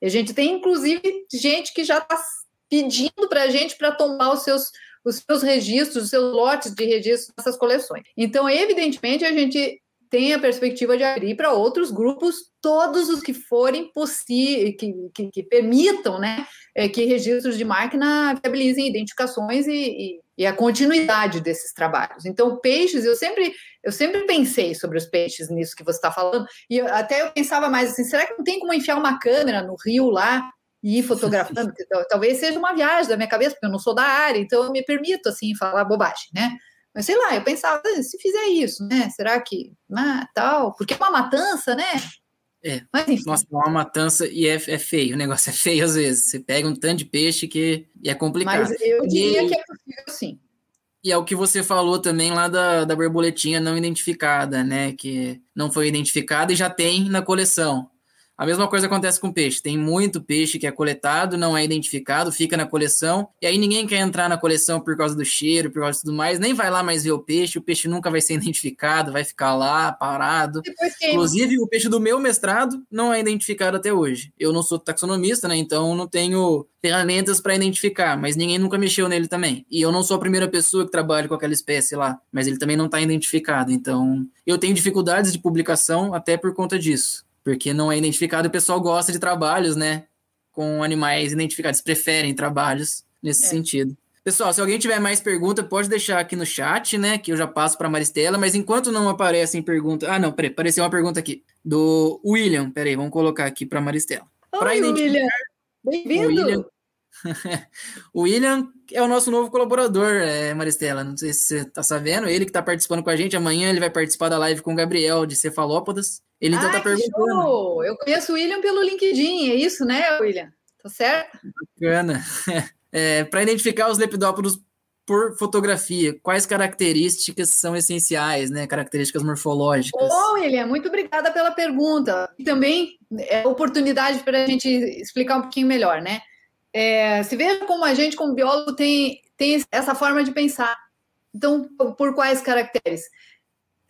A gente tem, inclusive, gente que já está pedindo para a gente para tomar os seus, os seus registros, os seus lotes de registros dessas coleções. Então, evidentemente, a gente tem a perspectiva de abrir para outros grupos todos os que forem possíveis, que, que, que, permitam né, é, que registros de máquina viabilizem identificações e, e, e, a continuidade desses trabalhos. Então, peixes, eu sempre, eu sempre pensei sobre os peixes nisso que você está falando, e eu, até eu pensava mais assim, será que não tem como enfiar uma câmera no rio lá e ir fotografando? Talvez seja uma viagem da minha cabeça, porque eu não sou da área, então eu me permito, assim, falar bobagem, né? Mas sei lá, eu pensava, ah, se fizer isso, né? Será que. Ah, tal? Porque é uma matança, né? É. Mas, enfim. Nossa, é uma matança e é, é, feio. O negócio é feio às vezes. Você pega um tanto de peixe que e é complicado. Mas eu diria e... que é possível sim. E é o que você falou também lá da, da borboletinha não identificada, né? Que não foi identificada e já tem na coleção. A mesma coisa acontece com peixe. Tem muito peixe que é coletado, não é identificado, fica na coleção, e aí ninguém quer entrar na coleção por causa do cheiro, por causa de tudo mais, nem vai lá mais ver o peixe, o peixe nunca vai ser identificado, vai ficar lá parado. Inclusive, o peixe do meu mestrado não é identificado até hoje. Eu não sou taxonomista, né? Então não tenho ferramentas para identificar, mas ninguém nunca mexeu nele também. E eu não sou a primeira pessoa que trabalha com aquela espécie lá, mas ele também não está identificado. Então, eu tenho dificuldades de publicação até por conta disso porque não é identificado o pessoal gosta de trabalhos, né? Com animais identificados, preferem trabalhos nesse é. sentido. Pessoal, se alguém tiver mais pergunta, pode deixar aqui no chat, né? Que eu já passo para Maristela, mas enquanto não aparecem perguntas. Ah, não, peraí, apareceu uma pergunta aqui. Do William. Peraí, vamos colocar aqui para Maristela. Oi, identificar... William. Bem-vindo. o William é o nosso novo colaborador, é, Maristela. Não sei se você está sabendo. Ele que está participando com a gente. Amanhã ele vai participar da live com o Gabriel de Cefalópodas. Ele então está perguntando. Show! Eu conheço o William pelo LinkedIn, é isso, né, William? Tá certo? Bacana. É, Para identificar os lepidópodos por fotografia, quais características são essenciais, né? Características morfológicas. Bom, William, muito obrigada pela pergunta. E também é oportunidade para a gente explicar um pouquinho melhor, né? É, se veja como a gente, como biólogo, tem, tem essa forma de pensar. Então, por quais caracteres?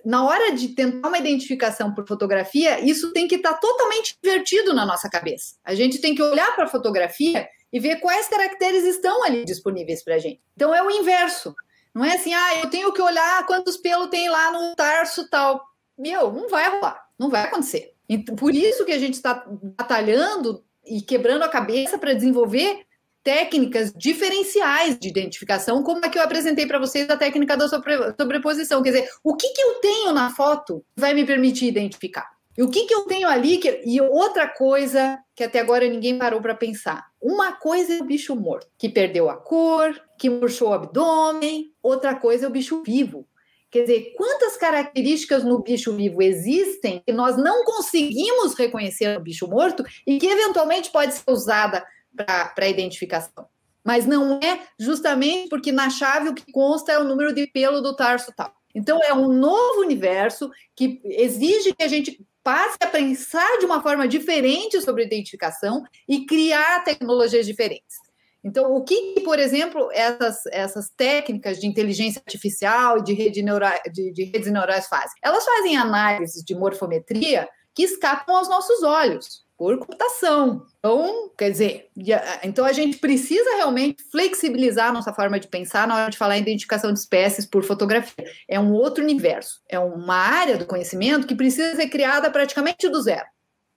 Na hora de tentar uma identificação por fotografia, isso tem que estar tá totalmente invertido na nossa cabeça. A gente tem que olhar para a fotografia e ver quais caracteres estão ali disponíveis para a gente. Então, é o inverso. Não é assim, ah, eu tenho que olhar quantos pelos tem lá no tarso tal. Meu, não vai rolar, não vai acontecer. Por isso que a gente está batalhando e quebrando a cabeça para desenvolver técnicas diferenciais de identificação, como é que eu apresentei para vocês a técnica da sobreposição. Quer dizer, o que, que eu tenho na foto vai me permitir identificar? E o que, que eu tenho ali? Que... E outra coisa que até agora ninguém parou para pensar. Uma coisa é o bicho morto, que perdeu a cor, que murchou o abdômen. Outra coisa é o bicho vivo, Quer dizer, quantas características no bicho vivo existem que nós não conseguimos reconhecer no bicho morto e que eventualmente pode ser usada para identificação. Mas não é justamente porque na chave o que consta é o número de pelo do tarso tal. Então é um novo universo que exige que a gente passe a pensar de uma forma diferente sobre identificação e criar tecnologias diferentes. Então, o que, por exemplo, essas, essas técnicas de inteligência artificial e de, rede neura, de, de redes neurais fazem? Elas fazem análises de morfometria que escapam aos nossos olhos por computação. Então, quer dizer, então a gente precisa realmente flexibilizar a nossa forma de pensar na hora de falar em identificação de espécies por fotografia. É um outro universo, é uma área do conhecimento que precisa ser criada praticamente do zero,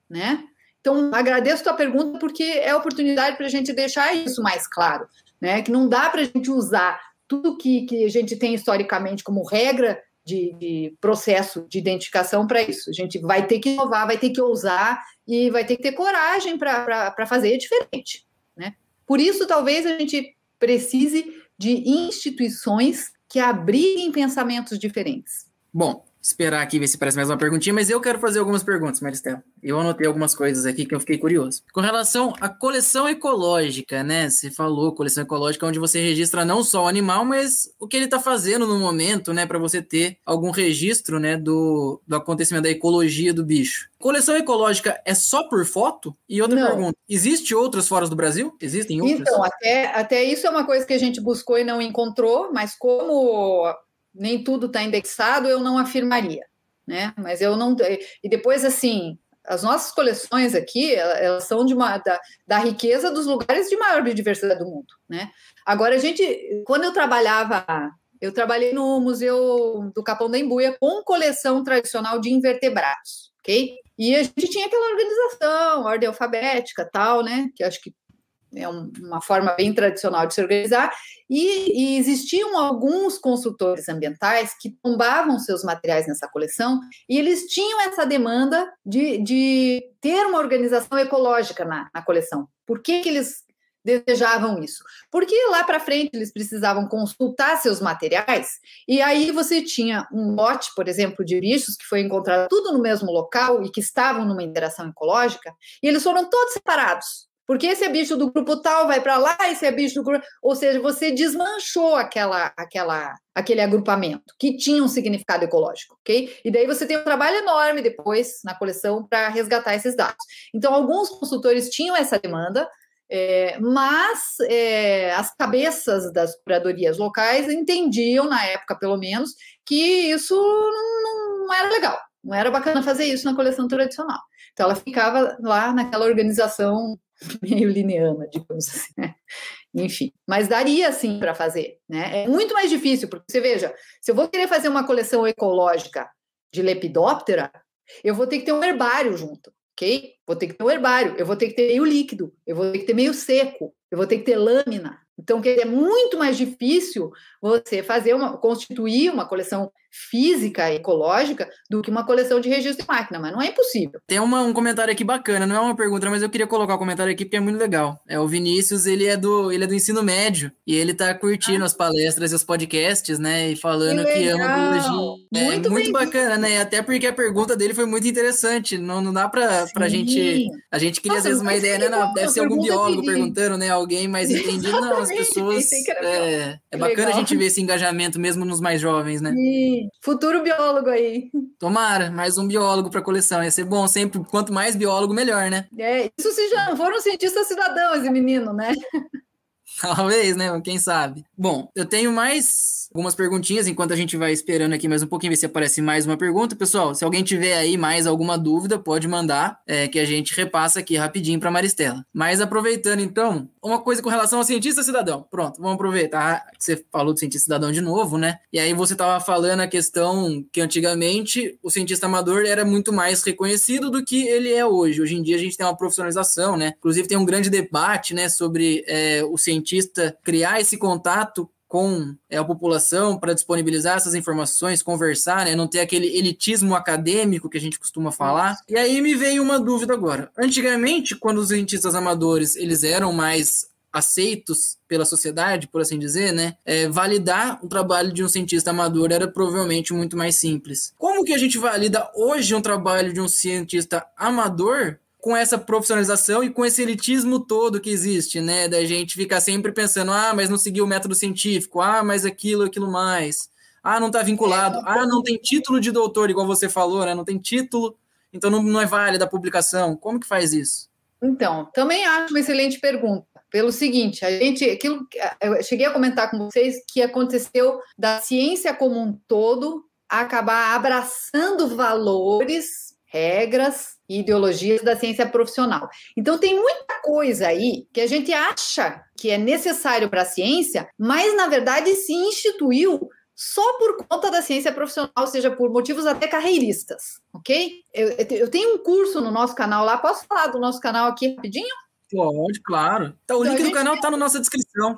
né? Então, agradeço a tua pergunta porque é oportunidade para a gente deixar isso mais claro, né? Que não dá para a gente usar tudo que, que a gente tem historicamente como regra de, de processo de identificação para isso. A gente vai ter que inovar, vai ter que ousar e vai ter que ter coragem para fazer diferente, né? Por isso, talvez a gente precise de instituições que abriguem pensamentos diferentes. Bom, esperar aqui ver se parece mais uma perguntinha, mas eu quero fazer algumas perguntas, Maristela. Eu anotei algumas coisas aqui que eu fiquei curioso. Com relação à coleção ecológica, né? Você falou coleção ecológica onde você registra não só o animal, mas o que ele está fazendo no momento, né, para você ter algum registro, né, do, do acontecimento da ecologia do bicho. Coleção ecológica é só por foto? E outra não. pergunta, existe outras fora do Brasil? Existem outras? Então, até, até isso é uma coisa que a gente buscou e não encontrou, mas como nem tudo está indexado, eu não afirmaria, né? Mas eu não. E depois, assim, as nossas coleções aqui, elas são de uma, da, da riqueza dos lugares de maior biodiversidade do mundo, né? Agora, a gente, quando eu trabalhava, eu trabalhei no Museu do Capão da Embuia com coleção tradicional de invertebrados, ok? E a gente tinha aquela organização, ordem alfabética, tal, né? Que acho que é um, uma forma bem tradicional de se organizar, e, e, existiam alguns consultores ambientais que tombavam seus materiais nessa coleção, e eles tinham essa demanda de, de ter uma organização ecológica na, na coleção. Por que, que eles desejavam isso? Porque lá para frente eles precisavam consultar seus materiais, e aí você tinha um lote, por exemplo, de bichos que foi encontrado tudo no mesmo local e que estavam numa interação ecológica, e eles foram todos separados. Porque esse é bicho do grupo tal vai para lá, esse é bicho do grupo, ou seja, você desmanchou aquela, aquela, aquele agrupamento que tinha um significado ecológico, ok? E daí você tem um trabalho enorme depois na coleção para resgatar esses dados. Então, alguns consultores tinham essa demanda, é, mas é, as cabeças das curadorias locais entendiam, na época pelo menos, que isso não, não era legal, não era bacana fazer isso na coleção tradicional. Então, ela ficava lá naquela organização meio lineana, digamos assim. Né? Enfim, mas daria sim para fazer, né? É muito mais difícil, porque você veja, se eu vou querer fazer uma coleção ecológica de lepidóptera, eu vou ter que ter um herbário junto, ok? Vou ter que ter um herbário, eu vou ter que ter meio líquido, eu vou ter que ter meio seco, eu vou ter que ter lâmina. Então, é muito mais difícil você fazer uma, constituir uma coleção física, ecológica, do que uma coleção de registro de máquina, mas não é impossível. Tem uma, um comentário aqui bacana, não é uma pergunta, mas eu queria colocar o um comentário aqui porque é muito legal. É o Vinícius, ele é do, ele é do ensino médio e ele tá curtindo ah. as palestras e os podcasts, né, e falando que, que ama biologia. É muito, muito bacana, né? Até porque a pergunta dele foi muito interessante. Não, não dá pra, pra gente. A gente queria Nossa, às vezes uma ideia, né? Não, deve ser algum biólogo perguntando, né? Alguém mais entendido. Não, as pessoas. É, é bacana legal. a gente ver esse engajamento mesmo nos mais jovens, né? Sim. Futuro biólogo aí. Tomara, mais um biólogo para a coleção. Ia ser bom sempre. Quanto mais biólogo, melhor, né? É, isso se já não for um cientista cidadão, esse menino, né? Talvez, né? Quem sabe? Bom, eu tenho mais algumas perguntinhas enquanto a gente vai esperando aqui mais um pouquinho, ver se aparece mais uma pergunta. Pessoal, se alguém tiver aí mais alguma dúvida, pode mandar, é, que a gente repassa aqui rapidinho para Maristela. Mas aproveitando então, uma coisa com relação ao cientista cidadão. Pronto, vamos aproveitar que você falou do cientista cidadão de novo, né? E aí você estava falando a questão que antigamente o cientista amador era muito mais reconhecido do que ele é hoje. Hoje em dia a gente tem uma profissionalização, né? Inclusive tem um grande debate, né, sobre é, o cientista cientista criar esse contato com é, a população para disponibilizar essas informações, conversar, né? Não ter aquele elitismo acadêmico que a gente costuma falar. E aí me veio uma dúvida agora. Antigamente, quando os cientistas amadores eles eram mais aceitos pela sociedade, por assim dizer, né? É, validar o trabalho de um cientista amador era provavelmente muito mais simples. Como que a gente valida hoje um trabalho de um cientista amador com essa profissionalização e com esse elitismo todo que existe, né? Da gente ficar sempre pensando, ah, mas não seguiu o método científico, ah, mas aquilo, aquilo mais, ah, não tá vinculado, é, ah, não tem título de doutor, igual você falou, né? Não tem título, então não, não é válida a publicação. Como que faz isso? Então, também acho uma excelente pergunta. Pelo seguinte, a gente, aquilo, eu cheguei a comentar com vocês que aconteceu da ciência como um todo acabar abraçando valores, regras, e ideologias da ciência profissional. Então, tem muita coisa aí que a gente acha que é necessário para a ciência, mas, na verdade, se instituiu só por conta da ciência profissional, ou seja, por motivos até carreiristas, ok? Eu, eu tenho um curso no nosso canal lá, posso falar do nosso canal aqui rapidinho? Pode, claro. Então, o então, link do canal está na nossa descrição.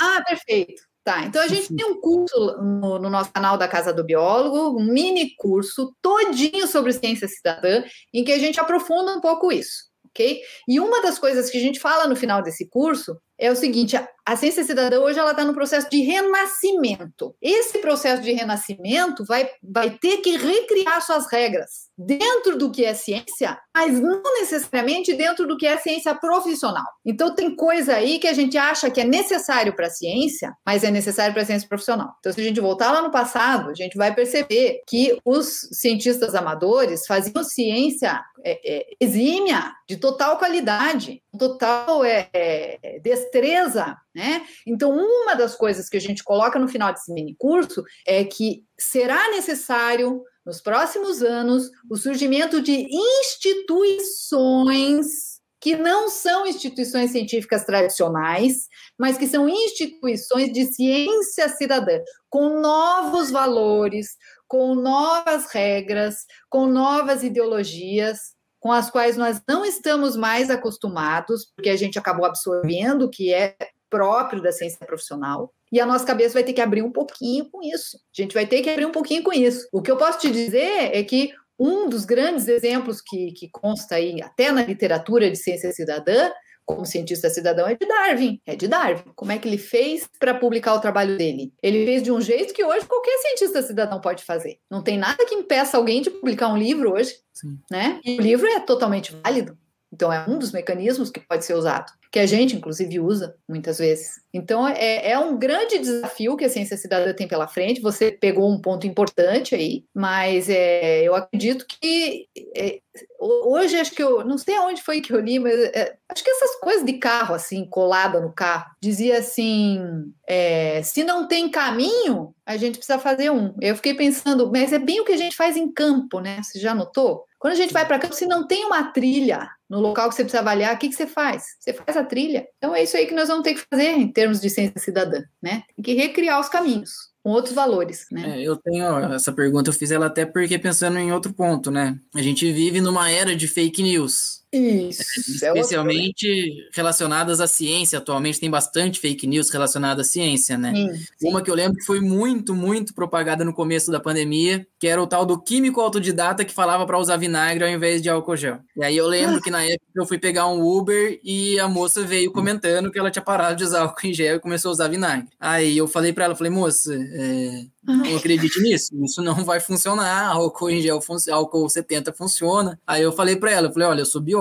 Ah, perfeito. Tá, então a gente tem um curso no, no, nosso canal da Casa do Biólogo, um mini curso todinho sobre ciência cidadã, em que a gente aprofunda um pouco isso, ok? E uma das coisas que a gente fala no final desse curso é o seguinte: a ciência cidadã hoje ela está no processo de renascimento. Esse processo de renascimento vai, vai ter que recriar suas regras dentro do que é ciência, mas não necessariamente dentro do que é ciência profissional. Então tem coisa aí que a gente acha que é necessário para a ciência, mas é necessário para a ciência profissional. Então se a gente voltar lá no passado, a gente vai perceber que os cientistas amadores faziam ciência é, é, exímia, de total qualidade, total é, é destreza, né? Então, uma das coisas que a gente coloca no final desse mini curso é que será necessário, nos próximos anos, o surgimento de instituições que não são instituições científicas tradicionais, mas que são instituições de ciência cidadã, com novos valores, com novas regras, com novas ideologias, com as quais nós não estamos mais acostumados, porque a gente acabou absorvendo o que é próprio da ciência profissional. E a nossa cabeça vai ter que abrir um pouquinho com isso. A gente vai ter que abrir um pouquinho com isso. O que eu posso te dizer é que um dos grandes exemplos que, que consta aí, até na literatura de ciência cidadã, como cientista cidadão é de Darwin. É de Darwin. Como é que ele fez para publicar o trabalho dele? Ele fez de um jeito que hoje qualquer cientista cidadão pode fazer. Não tem nada que impeça alguém de publicar um livro hoje, Sim. né? E o livro é totalmente válido. Então é um dos mecanismos que pode ser usado que a gente, inclusive, usa muitas vezes. Então, é, é um grande desafio que a ciência cidadã tem pela frente. Você pegou um ponto importante aí, mas é, eu acredito que é, hoje, acho que eu não sei aonde foi que eu li, mas é, acho que essas coisas de carro, assim, colada no carro, dizia assim: é, se não tem caminho, a gente precisa fazer um. Eu fiquei pensando, mas é bem o que a gente faz em campo, né? Você já notou? Quando a gente vai para campo, se não tem uma trilha no local que você precisa avaliar, o que, que você faz? Você faz a trilha. Então é isso aí que nós vamos ter que fazer em termos de ciência cidadã, né? Tem que recriar os caminhos com outros valores, né? É, eu tenho essa pergunta, eu fiz ela até porque pensando em outro ponto, né? A gente vive numa era de fake news. Isso. É especialmente é relacionadas à ciência. Atualmente tem bastante fake news relacionadas à ciência, né? Sim, sim. Uma que eu lembro que foi muito, muito propagada no começo da pandemia, que era o tal do químico autodidata que falava para usar vinagre ao invés de álcool gel. E aí eu lembro que na época eu fui pegar um Uber e a moça veio comentando que ela tinha parado de usar álcool em gel e começou a usar vinagre. Aí eu falei para ela, falei, moça, é, não acredite nisso, isso não vai funcionar, álcool em gel, álcool 70 funciona. Aí eu falei para ela, falei, olha, eu sou biólogo,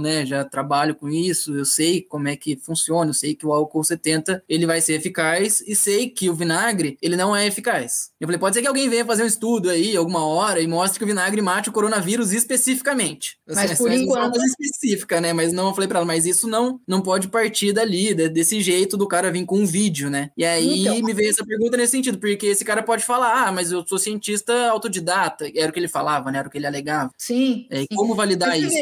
né, já trabalho com isso, eu sei como é que funciona, eu sei que o álcool 70 ele vai ser eficaz e sei que o vinagre ele não é eficaz. Eu falei, pode ser que alguém venha fazer um estudo aí alguma hora e mostre que o vinagre mate o coronavírus especificamente. Mas assim, por enquanto específica, né? Mas não eu falei para ela, mas isso não não pode partir dali, desse jeito do cara vir com um vídeo, né? E aí então, me veio essa pergunta nesse sentido, porque esse cara pode falar, ah, mas eu sou cientista autodidata, era o que ele falava, né? Era o que ele alegava. Sim. É. Como validar isso?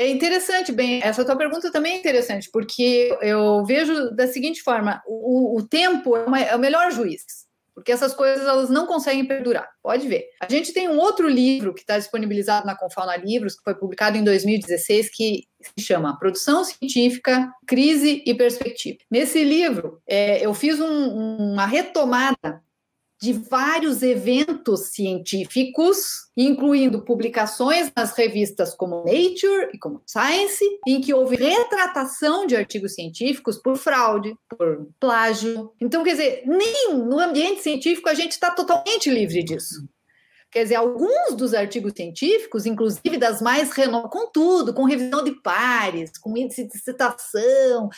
É interessante, bem, essa tua pergunta também é interessante, porque eu vejo da seguinte forma: o, o tempo é, uma, é o melhor juiz porque essas coisas elas não conseguem perdurar. Pode ver. A gente tem um outro livro que está disponibilizado na Confauna Livros, que foi publicado em 2016, que se chama Produção Científica, Crise e Perspectiva. Nesse livro, é, eu fiz um, uma retomada de vários eventos científicos, incluindo publicações nas revistas como Nature e como Science, em que houve retratação de artigos científicos por fraude, por plágio. Então, quer dizer, nem no ambiente científico a gente está totalmente livre disso. Quer dizer, alguns dos artigos científicos, inclusive das mais renomadas, com tudo, com revisão de pares, com índice de citação,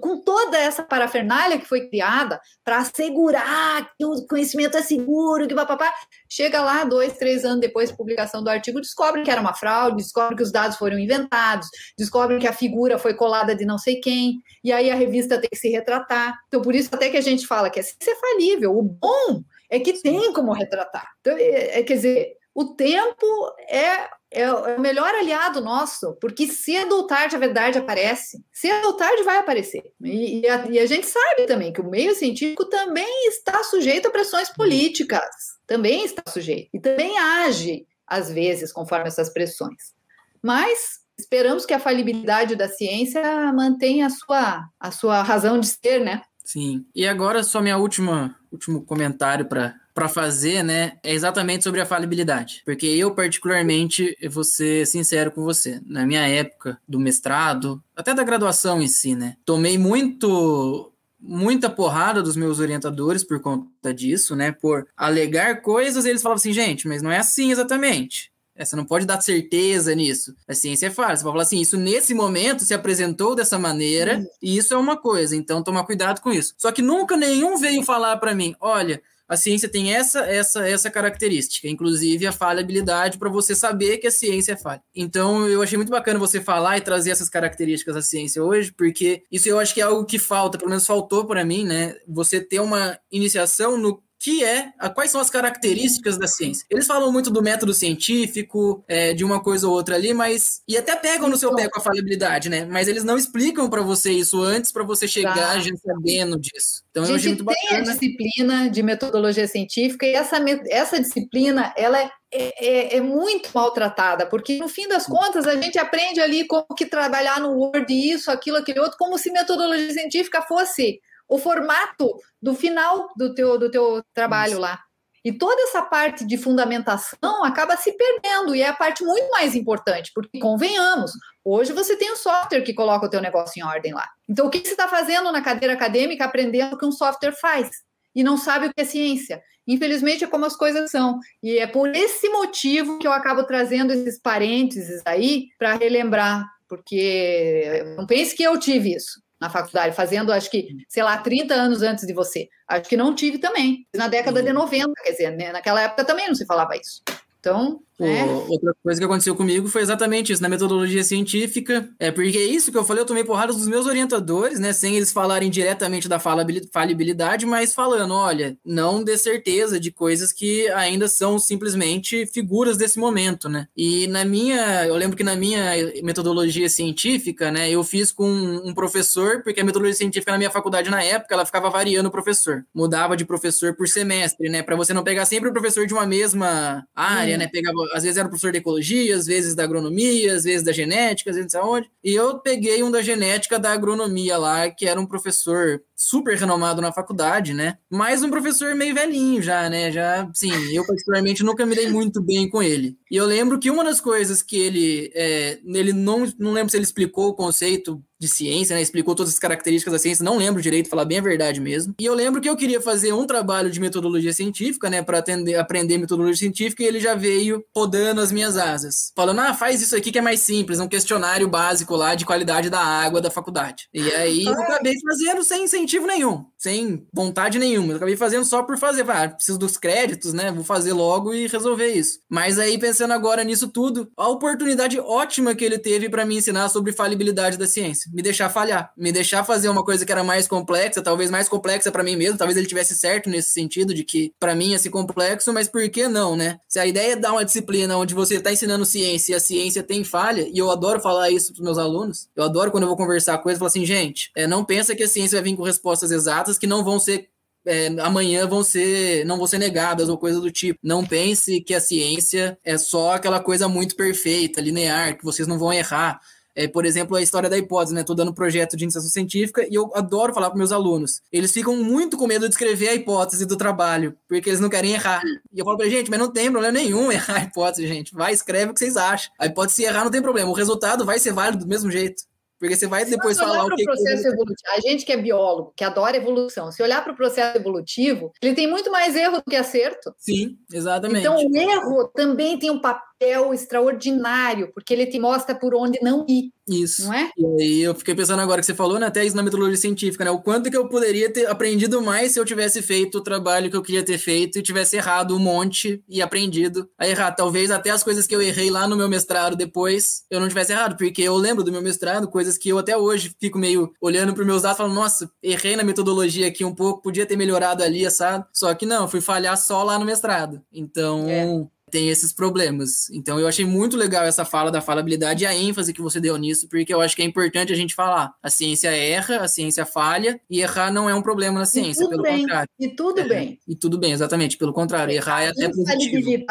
com toda essa parafernália que foi criada para assegurar que o conhecimento é seguro, que papapá, chega lá dois, três anos depois da publicação do artigo, descobre que era uma fraude, descobre que os dados foram inventados, descobre que a figura foi colada de não sei quem, e aí a revista tem que se retratar. Então, por isso até que a gente fala que é, é falível. O bom é que tem como retratar. Então, é, é, quer dizer, o tempo é, é, o melhor aliado nosso, porque cedo ou tarde a verdade aparece. Cedo ou tarde vai aparecer. E, e, a, e a gente sabe também que o meio científico também está sujeito a pressões políticas. Também está sujeito. E também age, às vezes, conforme essas pressões. Mas esperamos que a falibilidade da ciência mantenha a sua, a sua razão de ser, né? Sim. E agora, só minha última último comentário para fazer, né, é exatamente sobre a falibilidade. Porque eu, particularmente, vou ser sincero com você, na minha época do mestrado, até da graduação em si, né, tomei muito muita porrada dos meus orientadores por conta disso, né, por alegar coisas, eles falavam assim, gente, mas não é assim exatamente. Você não pode dar certeza nisso. A ciência é fácil. Você pode falar assim, isso nesse momento se apresentou dessa maneira, uhum. e isso é uma coisa, então toma cuidado com isso. Só que nunca nenhum veio falar para mim, olha, a ciência tem essa essa essa característica, inclusive a falhabilidade para você saber que a ciência é falha. Então eu achei muito bacana você falar e trazer essas características da ciência hoje, porque isso eu acho que é algo que falta, pelo menos faltou para mim, né? Você ter uma iniciação no que é a, quais são as características da ciência. Eles falam muito do método científico, é, de uma coisa ou outra ali, mas e até pegam no seu pé com a falibilidade, né? Mas eles não explicam para você isso antes para você chegar tá. já sabendo disso. Então eu achei muito bacana. tem a disciplina de metodologia científica e essa essa disciplina ela é é, é, é, muito maltratada, porque no fim das contas a gente aprende ali como que trabalhar no Word, isso, aquilo, aquele outro, como se metodologia científica fosse o formato do final do teu, do teu trabalho lá. E toda essa parte de fundamentação acaba se perdendo, e é a parte muito mais importante, porque convenhamos, hoje você tem um software que coloca o teu negócio em ordem lá. Então, o que você está fazendo na cadeira acadêmica aprendendo o que um software faz? E não sabe o que é ciência. Infelizmente, é como as coisas são. E é por esse motivo que eu acabo trazendo esses parênteses aí para relembrar, porque não pense que eu tive isso na faculdade, fazendo, acho que, sei lá, 30 anos antes de você. Acho que não tive também. Na década de 90, quer dizer, né? naquela época também não se falava isso. Então, é. Outra coisa que aconteceu comigo foi exatamente isso, na metodologia científica. É porque é isso que eu falei, eu tomei porradas dos meus orientadores, né? Sem eles falarem diretamente da falibilidade, mas falando, olha, não dê certeza de coisas que ainda são simplesmente figuras desse momento, né? E na minha, eu lembro que na minha metodologia científica, né, eu fiz com um professor, porque a metodologia científica na minha faculdade na época, ela ficava variando o professor. Mudava de professor por semestre, né? Para você não pegar sempre o professor de uma mesma área, hum. né? Pegava às vezes era professor de ecologia, às vezes da agronomia, às vezes da genética, às vezes não sei onde. E eu peguei um da genética da agronomia lá, que era um professor super renomado na faculdade, né? Mas um professor meio velhinho já, né? Já, sim, eu particularmente nunca me dei muito bem com ele. E eu lembro que uma das coisas que ele, é, ele não, não lembro se ele explicou o conceito de ciência, né? Explicou todas as características da ciência, não lembro direito, falar bem a verdade mesmo. E eu lembro que eu queria fazer um trabalho de metodologia científica, né, para aprender metodologia científica, e ele já veio podando as minhas asas, falando: "Ah, faz isso aqui que é mais simples, um questionário básico lá de qualidade da água da faculdade". E aí eu acabei fazendo sem incentivo nenhum, sem vontade nenhuma. Eu acabei fazendo só por fazer, ah, preciso dos créditos, né? Vou fazer logo e resolver isso. Mas aí pensando agora nisso tudo, a oportunidade ótima que ele teve para me ensinar sobre falibilidade da ciência me deixar falhar, me deixar fazer uma coisa que era mais complexa, talvez mais complexa para mim mesmo, talvez ele tivesse certo nesse sentido de que para mim ia ser complexo, mas por que não, né? Se a ideia é dar uma disciplina onde você está ensinando ciência e a ciência tem falha, e eu adoro falar isso para meus alunos, eu adoro quando eu vou conversar com eles, falar assim, gente, é, não pensa que a ciência vai vir com respostas exatas que não vão ser é, amanhã vão ser não vão ser negadas ou coisa do tipo. Não pense que a ciência é só aquela coisa muito perfeita, linear, que vocês não vão errar É, por exemplo, a história da hipótese, né? Tô dando projeto de iniciação científica e eu adoro falar para meus alunos. Eles ficam muito com medo de escrever a hipótese do trabalho, porque eles não querem errar. E eu falo pra gente, mas não tem problema nenhum errar a hipótese, gente. Vai, escreve o que vocês acham. A hipótese se errar não tem problema, o resultado vai ser válido do mesmo jeito. Porque você vai depois se falar o que. Processo evolutivo, a gente que é biólogo, que adora evolução, se olhar para o processo evolutivo, ele tem muito mais erro do que acerto. Sim, exatamente. Então, o erro também tem um papel extraordinário, porque ele te mostra por onde não ir. Isso. Não é? E aí eu fiquei pensando agora que você falou, né, até isso na metodologia científica, né? O quanto que eu poderia ter aprendido mais se eu tivesse feito o trabalho que eu queria ter feito e tivesse errado um monte e aprendido a errar. Talvez até as coisas que eu errei lá no meu mestrado depois eu não tivesse errado, porque eu lembro do meu mestrado, coisas que eu até hoje fico meio olhando para meus dados falando, nossa, errei na metodologia aqui um pouco, podia ter melhorado ali, sabe? Só que não, fui falhar só lá no mestrado. Então. É tem esses problemas. Então eu achei muito legal essa fala da falabilidade e a ênfase que você deu nisso, porque eu acho que é importante a gente falar. A ciência erra, a ciência falha, e errar não é um problema na ciência, pelo bem. contrário. E tudo é, bem. E tudo bem, exatamente, pelo contrário. Errar é até positivo.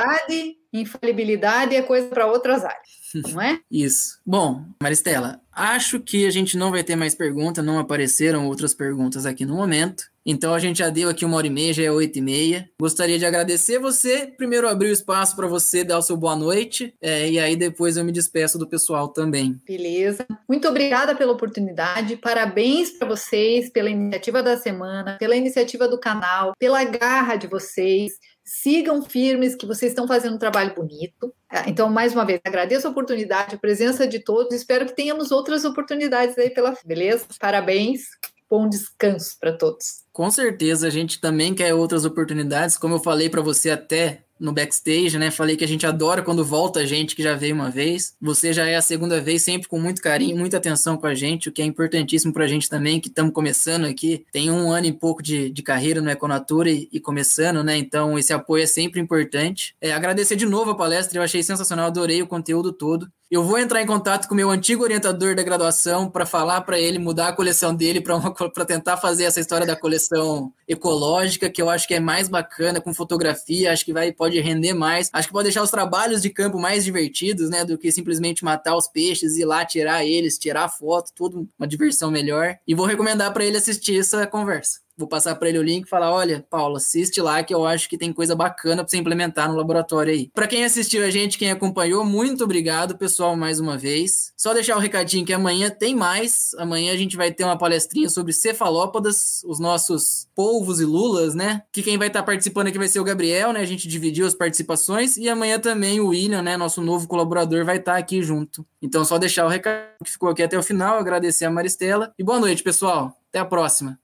infalibilidade é coisa para outras áreas, não é? Isso. Bom, Maristela, acho que a gente não vai ter mais pergunta, não apareceram outras perguntas aqui no momento. Então a gente já deu aqui uma hora e meia, já é oito e meia. Gostaria de agradecer você. Primeiro abrir o espaço para você dar o seu boa noite. É, e aí depois eu me despeço do pessoal também. Beleza. Muito obrigada pela oportunidade. Parabéns para vocês pela iniciativa da semana, pela iniciativa do canal, pela garra de vocês sigam firmes, que vocês estão fazendo um trabalho bonito. É, então, mais uma vez, agradeço a oportunidade, a presença de todos. Espero que tenhamos outras oportunidades aí pela beleza. Parabéns. Bom descanso para todos. Com certeza, a gente também quer outras oportunidades. Como eu falei para você até no backstage, né? Falei que a gente adora quando volta gente que já veio uma vez. Você já é a segunda vez, sempre com muito carinho, muita atenção com a gente, o que é importantíssimo para a gente também, que estamos começando aqui. Tem um ano e pouco de, de carreira no Econatura e, e, começando, né? Então esse apoio é sempre importante. É, agradecer de novo a palestra, eu achei sensacional, adorei o conteúdo todo. Eu vou entrar em contato com o meu antigo orientador da graduação para falar para ele mudar a coleção dele para tentar fazer essa história da coleção ecológica, que eu acho que é mais bacana, com fotografia, acho que vai pode render mais. Acho que pode deixar os trabalhos de campo mais divertidos, né, do que simplesmente matar os peixes e ir lá tirar eles, tirar foto, tudo uma diversão melhor. E vou recomendar para ele assistir essa conversa vou passar para ele o link e falar: olha, Paulo, assiste lá que eu acho que tem coisa bacana para você implementar no laboratório aí. Para quem assistiu a gente, quem acompanhou, muito obrigado, pessoal, mais uma vez. Só deixar o recadinho que amanhã tem mais. Amanhã a gente vai ter uma palestrinha sobre cefalópodas, os nossos polvos e lulas, né? Que quem vai estar tá participando aqui vai ser o Gabriel, né? A gente dividiu as participações e amanhã também o William, né? Nosso novo colaborador, vai estar tá aqui junto. Então, só deixar o recado que ficou aqui até o final, agradecer a Maristela e boa noite, pessoal. Até a próxima.